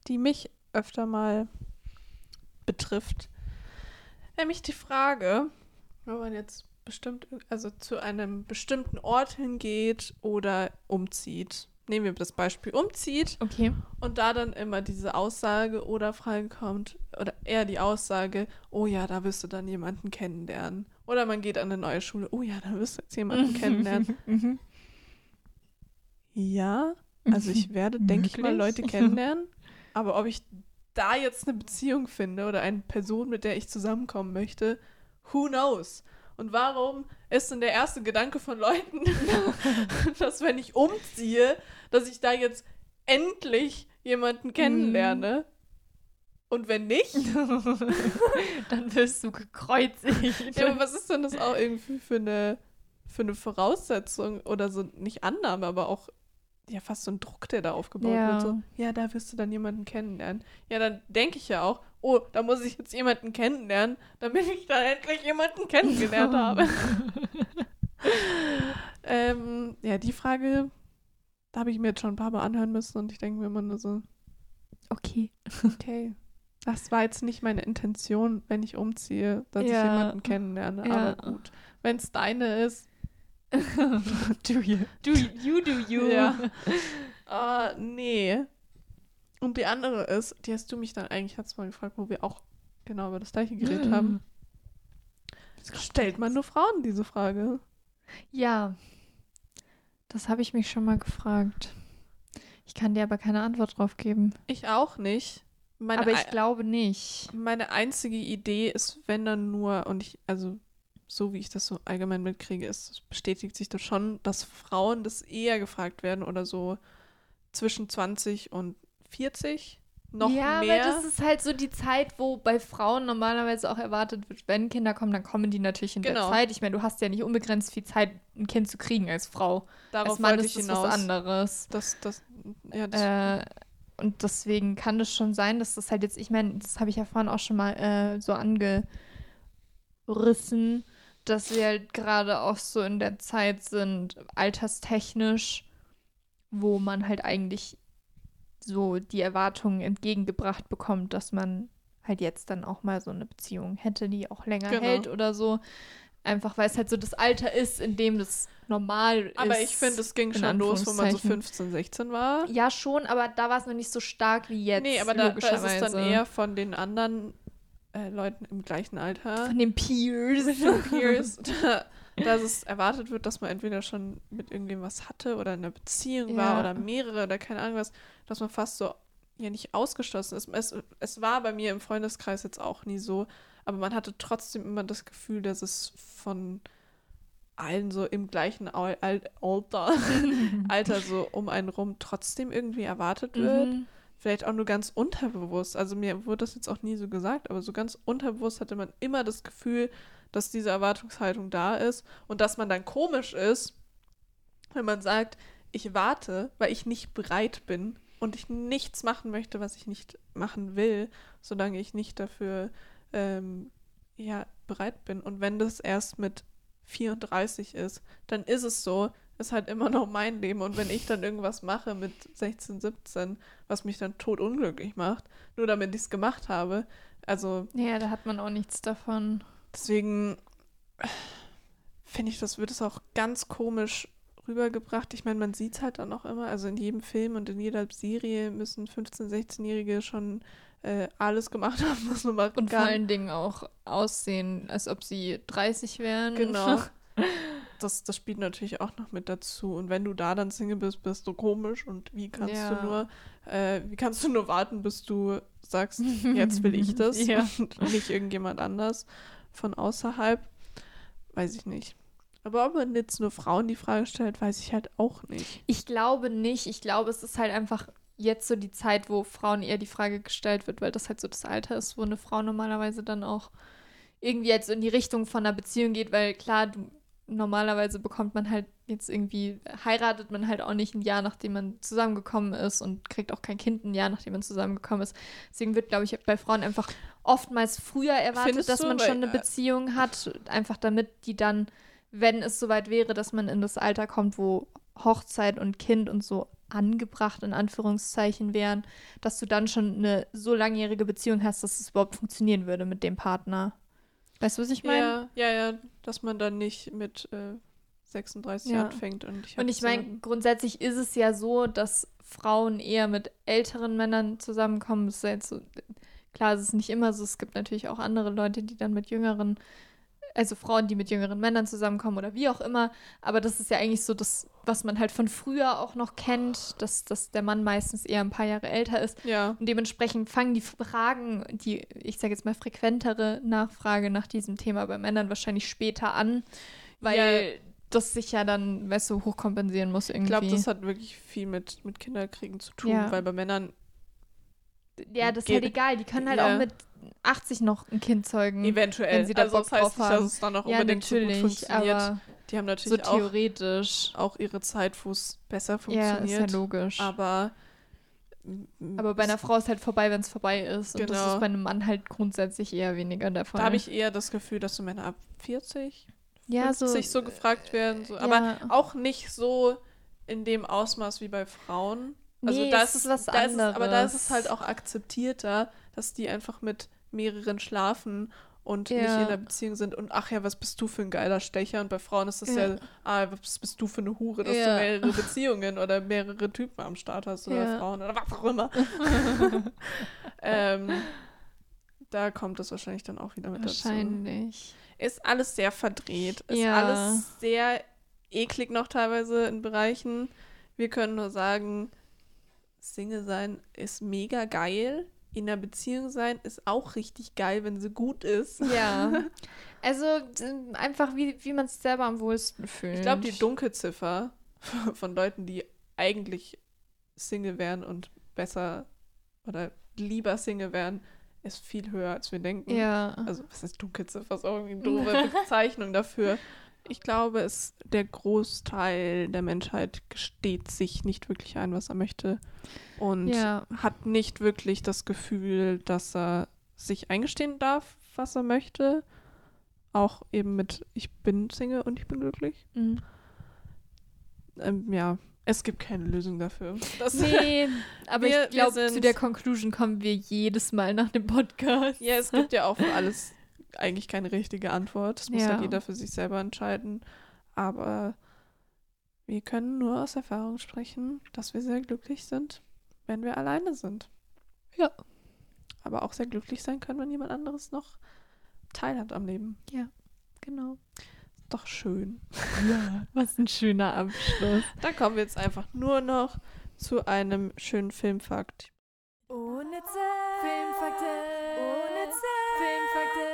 die mich öfter mal betrifft. Nämlich die Frage, wenn man jetzt bestimmt, also zu einem bestimmten Ort hingeht oder umzieht. Nehmen wir das Beispiel, umzieht Okay. und da dann immer diese Aussage oder Frage kommt, oder eher die Aussage, oh ja, da wirst du dann jemanden kennenlernen. Oder man geht an eine neue Schule, oh ja, da wirst du jetzt jemanden kennenlernen. Mhm. Ja, also ich werde, denke ich mal. Leute kennenlernen. Aber ob ich da jetzt eine Beziehung finde oder eine Person, mit der ich zusammenkommen möchte, who knows? Und warum ist denn der erste Gedanke von Leuten, dass wenn ich umziehe, dass ich da jetzt endlich jemanden kennenlerne? Und wenn nicht? Dann wirst du gekreuzigt. Ja, aber was ist denn das auch irgendwie für eine, für eine Voraussetzung oder so, nicht Annahme, aber auch ja fast so ein Druck, der da aufgebaut Ja. wird. So, ja, da wirst du dann jemanden kennenlernen. Ja, dann denke ich ja auch, oh, da muss ich jetzt jemanden kennenlernen, damit ich dann endlich jemanden kennengelernt habe. ähm, ja, die Frage, da habe ich mir jetzt schon ein paar Mal anhören müssen und ich denke mir immer nur so, Okay. okay. Das war jetzt nicht meine Intention, wenn ich umziehe, dass ich Ja. jemanden kennenlerne. Ja. Aber gut. Wenn es deine ist. Do you. Do you, do you. Ja. Ah, nee. Und die andere ist, die hast du mich dann eigentlich hat's mal gefragt, wo wir auch genau über das gleiche geredet Mhm. haben. Stellt man nur Frauen diese Frage? Ja. Das habe ich mich schon mal gefragt. Ich kann dir aber keine Antwort drauf geben. Ich auch nicht. Meine, aber ich glaube nicht. meine einzige Idee ist, wenn dann nur, und ich, also so wie ich das so allgemein mitkriege, ist, es bestätigt sich das schon, dass Frauen das eher gefragt werden oder so zwischen 20 und 40 noch ja, mehr. aber das ist halt so die Zeit, wo bei Frauen normalerweise auch erwartet wird, wenn Kinder kommen, dann kommen die natürlich in Genau. der Zeit. Ich meine, du hast ja nicht unbegrenzt viel Zeit, ein Kind zu kriegen als Frau. Darauf als Mann ist ich das hinaus. was anderes. Das, das, ja, das, Äh, und deswegen kann es schon sein, dass das halt jetzt, ich meine, das habe ich ja vorhin auch schon mal äh, so angerissen, dass wir halt gerade auch so in der Zeit sind, alterstechnisch, wo man halt eigentlich so die Erwartungen entgegengebracht bekommt, dass man halt jetzt dann auch mal so eine Beziehung hätte, die auch länger Genau. hält oder so. Einfach weil es halt so das Alter ist, in dem das normal ist. aber ich finde, es ging in schon los, wo man so Anführungszeichen. 15, 16 war. Ja, schon, aber da war es noch nicht so stark wie jetzt. nee, aber da, da ist es dann eher von den anderen äh, Leuten im gleichen Alter. Von den Peers. mit den Peers, da, dass es erwartet wird, dass man entweder schon mit irgendwem was hatte oder in einer Beziehung war Ja. oder mehrere oder keine Ahnung was, dass man fast so ja nicht ausgeschlossen ist. Es, es war bei mir im Freundeskreis jetzt auch nie so, aber man hatte trotzdem immer das Gefühl, dass es von allen so im gleichen Al Al Alter, Alter so um einen rum trotzdem irgendwie erwartet wird Mhm. Vielleicht auch nur ganz unterbewusst. Also mir wurde das jetzt auch nie so gesagt, aber so ganz unterbewusst hatte man immer das Gefühl, dass diese Erwartungshaltung da ist und dass man dann komisch ist, wenn man sagt, ich warte, weil ich nicht bereit bin und ich nichts machen möchte, was ich nicht machen will, solange ich nicht dafür ähm, ja, bereit bin. Und wenn das erst mit 34 ist, dann ist es so, ist halt immer noch mein Leben. Und wenn ich dann irgendwas mache mit 16, 17, was mich dann totunglücklich macht, nur damit ich es gemacht habe, also Ja, da hat man auch nichts davon. deswegen finde ich, das wird es auch ganz komisch rübergebracht. Ich meine, man sieht es halt dann auch immer, also in jedem Film und in jeder Serie müssen 15-, 16-Jährige schon äh, alles gemacht haben, was man machen Und vor kann. allen Dingen auch aussehen, als ob sie 30 wären. Genau. Das, das spielt natürlich auch noch mit dazu. Und wenn du da dann Single bist, bist du komisch. Und wie kannst Ja. du nur, äh, wie kannst du nur warten, bis du sagst, jetzt will ich das Ja. und nicht irgendjemand anders von außerhalb? Weiß ich nicht. Aber ob man jetzt nur Frauen die Frage stellt, weiß ich halt auch nicht. Ich glaube nicht. Ich glaube, es ist halt einfach jetzt so die Zeit, wo Frauen eher die Frage gestellt wird, weil das halt so das Alter ist, wo eine Frau normalerweise dann auch irgendwie jetzt in die Richtung von einer Beziehung geht, weil klar, du, normalerweise bekommt man halt jetzt irgendwie, heiratet man halt auch nicht ein Jahr, nachdem man zusammengekommen ist und kriegt auch kein Kind ein Jahr, nachdem man zusammengekommen ist. Deswegen wird, glaube ich, bei Frauen einfach oftmals früher erwartet, Findest dass du? man schon eine äh, Beziehung hat, einfach damit die dann, wenn es soweit wäre, dass man in das Alter kommt, wo Hochzeit und Kind und so angebracht in Anführungszeichen wären, dass du dann schon eine so langjährige Beziehung hast, dass es überhaupt funktionieren würde mit dem Partner. Weißt du, was ich meine? Ja, ja, ja, dass man dann nicht mit äh, 36 Ja. anfängt. Und ich, Und ich meine, grundsätzlich ist es ja so, dass Frauen eher mit älteren Männern zusammenkommen. Das ist ja jetzt so, klar, es ist nicht immer so. Es gibt natürlich auch andere Leute, die dann mit jüngeren, also Frauen, die mit jüngeren Männern zusammenkommen oder wie auch immer. Aber das ist ja eigentlich so das, was man halt von früher auch noch kennt, dass, dass der Mann meistens eher ein paar Jahre älter ist. ja, Und dementsprechend fangen die Fragen, die, ich sage jetzt mal, frequentere Nachfrage nach diesem Thema bei Männern wahrscheinlich später an, weil das sich ja dann, weißt du, hochkompensieren muss ich irgendwie. glaube, das hat wirklich viel mit, mit Kinderkriegen zu tun, Ja. weil bei Männern ja, das ist halt egal. Die können halt Ja. auch mit 80 noch ein Kind zeugen. eventuell, wenn sie da also Bock das heißt drauf nicht, haben. dass es dann auch ja, unbedingt so gut natürlich, funktioniert. aber Die haben so natürlich auch, theoretisch. auch ihre Zeit, wo es besser Ja, ist funktioniert. ja logisch. Aber, aber bei einer Frau ist halt vorbei, wenn es vorbei ist. Und das Genau. ist bei einem Mann halt grundsätzlich eher weniger der Fall. da habe ich eher das Gefühl, dass so Männer ab 40, ja, 50 so, gefragt werden. So. Aber ja. auch nicht so in dem Ausmaß wie bei Frauen. Also Nee, da ist es was da ist es, aber da ist es halt anderes. auch akzeptierter, dass die einfach mit mehreren schlafen und nicht Ja. in einer Beziehung sind und ach ja, was bist du für ein geiler Stecher? Und bei Frauen ist das ja, Ja. ah, was bist du für eine Hure, dass Ja. du mehrere Beziehungen oder mehrere Typen am Start hast oder. Frauen oder was auch immer. ähm, da kommt es wahrscheinlich dann auch wieder mit dazu. Wahrscheinlich. Ist alles sehr verdreht. Ist alles sehr eklig noch teilweise in Bereichen. Wir können nur sagen, Single sein ist mega geil. In einer Beziehung sein ist auch richtig geil, wenn sie gut ist. Ja. Also einfach, wie, wie man es selber am wohlsten fühlt. Ich glaube, die Dunkelziffer von Leuten, die eigentlich Single wären und besser oder lieber Single wären, ist viel höher, als wir denken. Ja. Also, was ist Dunkelziffer? Ist auch irgendwie eine doofe Bezeichnung dafür. Ich glaube, es, der Großteil der Menschheit gesteht sich nicht wirklich ein, was er möchte. Und ja. hat nicht wirklich das Gefühl, dass er sich eingestehen darf, was er möchte. Auch eben mit, ich bin Single und ich bin glücklich. Mhm. Ähm, ja, es gibt keine Lösung dafür. Das, Nee, aber Wir- ich glaube, zu der Conclusion kommen wir jedes Mal nach dem Podcast. Ja, es gibt ja auch für alles eigentlich keine richtige Antwort. Das muss Ja. halt jeder für sich selber entscheiden. Aber wir können nur aus Erfahrung sprechen, dass wir sehr glücklich sind, wenn wir alleine sind. Ja. Aber auch sehr glücklich sein können, wenn jemand anderes noch teilhat am Leben. Genau. Doch schön. Ja, was ein schöner Abschluss. Dann kommen wir jetzt einfach nur noch zu einem schönen Filmfakt. Unnütze Filmfakte. Unnütze Filmfakte.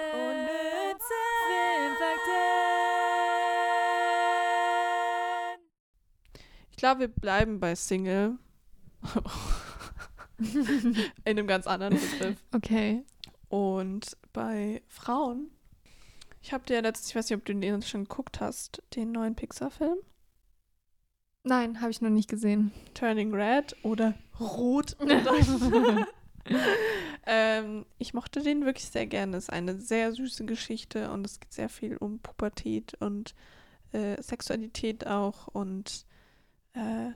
Glaube, wir bleiben bei Single. In einem ganz anderen Begriff. Okay. Und bei Frauen, ich habe dir letztens, ich weiß nicht, ob du den schon geguckt hast, den neuen Pixar-Film, Nein, habe ich noch nicht gesehen. Turning Red oder Rot. ähm, ich mochte den wirklich sehr gerne. Es ist eine sehr süße Geschichte und es geht sehr viel um Pubertät und äh, Sexualität auch und äh,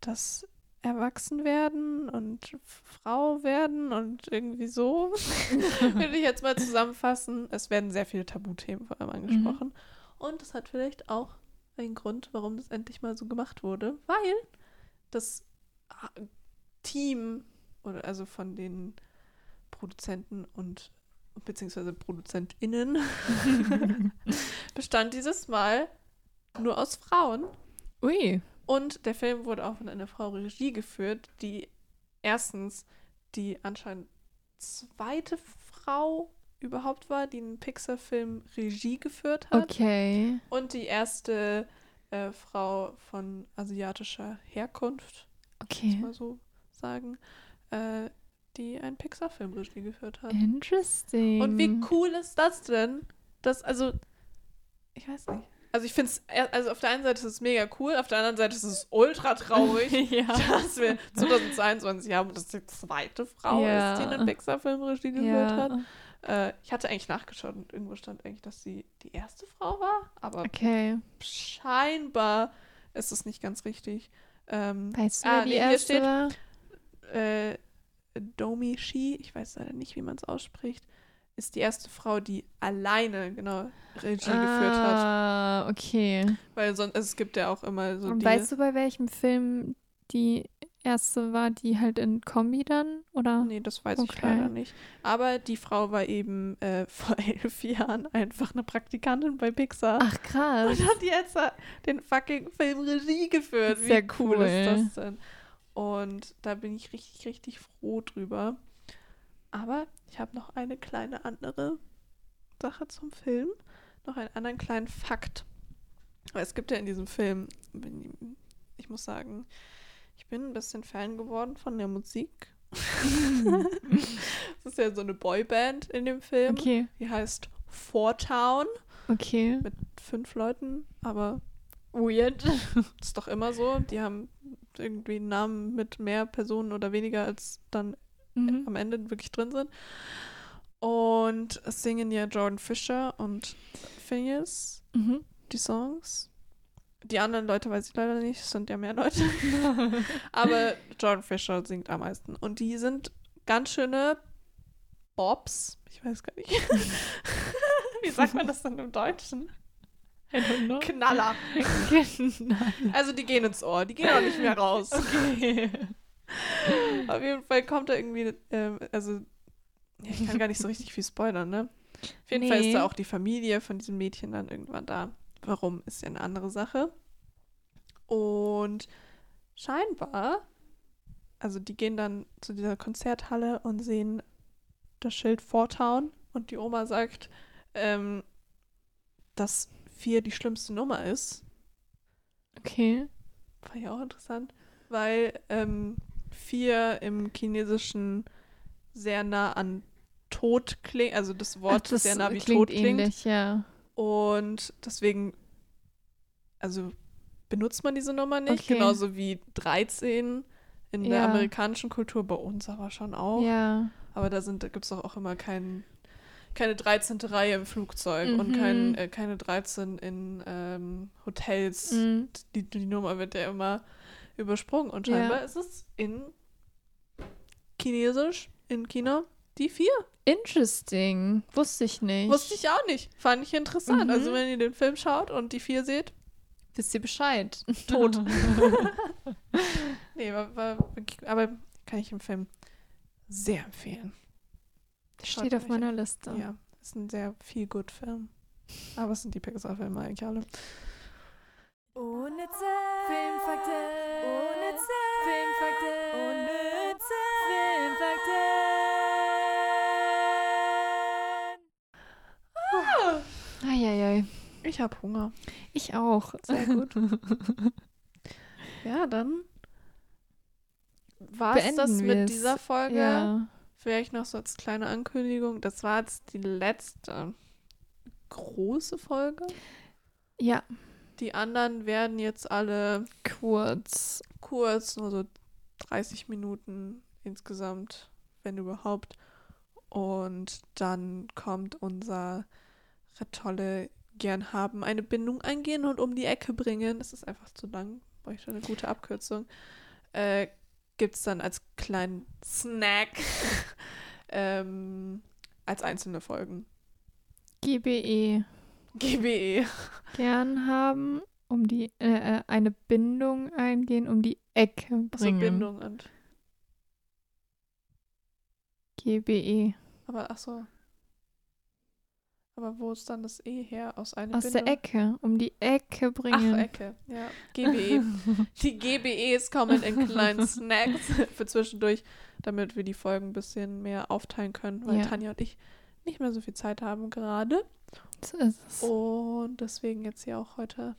das Erwachsenwerden und Frau werden und irgendwie so. Würde ich jetzt mal zusammenfassen. Es werden sehr viele Tabuthemen vor allem angesprochen. Und das hat vielleicht auch einen Grund, warum das endlich mal so gemacht wurde, weil das ah, Team oder also von den Produzenten und beziehungsweise ProduzentInnen bestand dieses Mal nur aus Frauen. Ui. Und der Film wurde auch von einer Frau Regie geführt, die erstens die anscheinend zweite Frau überhaupt war, die einen Pixar-Film Regie geführt hat. Okay. Und die erste äh, Frau von asiatischer Herkunft, muss Okay. mal so sagen, äh, die einen Pixar-Film Regie geführt hat. Interesting. Und wie cool ist das denn? Das, also, ich weiß nicht. Also ich finde es, also auf der einen Seite ist es mega cool, auf der anderen Seite ist es ultra traurig, ja. dass wir 2022 haben und das die zweite Frau Ja. ist, die einen Pixar-Film Regie geführt hat. Äh, ich hatte eigentlich nachgeschaut und irgendwo stand eigentlich, dass sie die erste Frau war, aber Okay. scheinbar ist es nicht ganz richtig. Ähm, Weißt du, Ah, die nee, hier erste steht- war? äh, Domi Shi, ich weiß leider nicht, wie man es ausspricht, ist die erste Frau, die alleine, genau, Regie geführt hat. Ah, okay. Weil sonst, also es gibt ja auch immer so Und die. weißt du, bei welchem Film die erste war, die halt in Kombi dann? Oder? Nee, das weiß ich Okay. leider nicht. Aber die Frau war eben äh, vor elf Jahren einfach eine Praktikantin bei Pixar. Ach, krass. Und hat jetzt den fucking Film Regie geführt. Wie Sehr cool, cool. ist das denn? Und da bin ich richtig, richtig froh drüber. Aber ich habe noch eine kleine andere Sache zum Film. Noch einen anderen kleinen Fakt. Weil es gibt ja in diesem Film, ich muss sagen, ich bin ein bisschen Fan geworden von der Musik. Es ist ja so eine Boyband in dem Film. Okay, Die heißt Four Town okay. mit fünf Leuten, aber Weird. ist doch immer so. Die haben irgendwie einen Namen mit mehr Personen oder weniger, als dann Mhm. am Ende wirklich drin sind. Und es singen ja Jordan Fisher und Phineas Mhm. die Songs. Die anderen Leute weiß ich leider nicht, es sind ja mehr Leute. Aber Jordan Fisher singt am meisten. Und die sind ganz schöne Bobs. Ich weiß gar nicht. Wie sagt man das denn im Deutschen? Knaller. Also die gehen ins Ohr, die gehen auch nicht mehr raus. okay. Auf jeden Fall kommt da irgendwie, ähm, also ja, ich kann gar nicht so richtig viel spoilern, ne? Auf jeden Fall ist Nee. da auch die Familie von diesem Mädchen dann irgendwann da. Warum, ist ja eine andere Sache. Und scheinbar, also die gehen dann zu dieser Konzerthalle und sehen das Schild Vortown und die Oma sagt, ähm, dass vier die schlimmste Nummer ist. Okay. Fand ich auch interessant, weil ähm, vier im Chinesischen sehr nah an Tod klingt, also das Wort Ach, das sehr nah wie klingt Tod klingt. ähnlich, ja. Und deswegen, also benutzt man diese Nummer nicht, Okay. genauso wie 13 in der Ja. amerikanischen Kultur, bei uns aber schon auch. Ja. Aber da, sind- da gibt es doch auch immer kein, keine 13. Reihe im Flugzeug und Mhm. kein, äh, keine 13 in ähm, Hotels Mhm. die, die Nummer wird ja immer übersprungen und Ja. scheinbar ist es in Chinesisch, in China, die vier. Interesting. Wusste ich nicht. Wusste ich auch nicht. Fand ich interessant. Mhm. Also wenn ihr den Film schaut und die vier seht, Wisst ihr Bescheid? tot. nee, war, war, wirklich- aber kann ich im Film sehr empfehlen. Schaut Steht auf meiner Liste. Ja, ist ein sehr viel gut Film. Aber es sind die Pixar-Filme eigentlich alle. Unnütze Filmfakten. Unnütze Filmfakten. Unnütze Filmfakten. Eieiei. Ich habe Hunger. Ich auch. Sehr gut. Ja, dann war es das mit wir's. dieser Folge. Ja. Vielleicht noch so als kleine Ankündigung. Das war jetzt die letzte große Folge. Ja, Die anderen werden jetzt alle kurz. kurz, nur so 30 Minuten insgesamt, wenn überhaupt. Und dann kommt unser tolle gern haben, eine Bindung eingehen und um die Ecke bringen. Das ist einfach zu lang, bräuchte eine gute Abkürzung. Äh, Gibt es dann als kleinen Snack ähm, als einzelne Folgen. GBE. GBE. Gern haben, um die, äh, äh, eine Bindung eingehen, um die Ecke Also bringen. Bindung und. GBE. Aber ach so. Aber wo ist dann das E her? Aus einer Aus Bindung? der Ecke. Um die Ecke bringen. Ach, Ecke. Ja. GBE. Die GBEs kommen in kleinen Snacks für zwischendurch, damit wir die Folgen ein bisschen mehr aufteilen können, weil Ja. Tanja und ich nicht mehr so viel Zeit haben gerade. So ist es. Und deswegen jetzt hier auch heute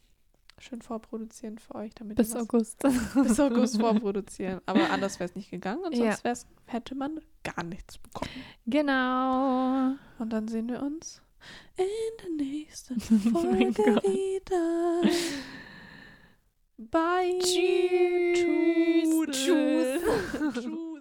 schön vorproduzieren für euch, damit Bis August. bis August vorproduzieren. Aber anders wäre es nicht gegangen und Ja. sonst wär's, hätte man gar nichts bekommen. genau. Und dann sehen wir uns in der nächsten Oh Folge Gott. wieder. Bye. Tschüss. Tschüss. Tschüss.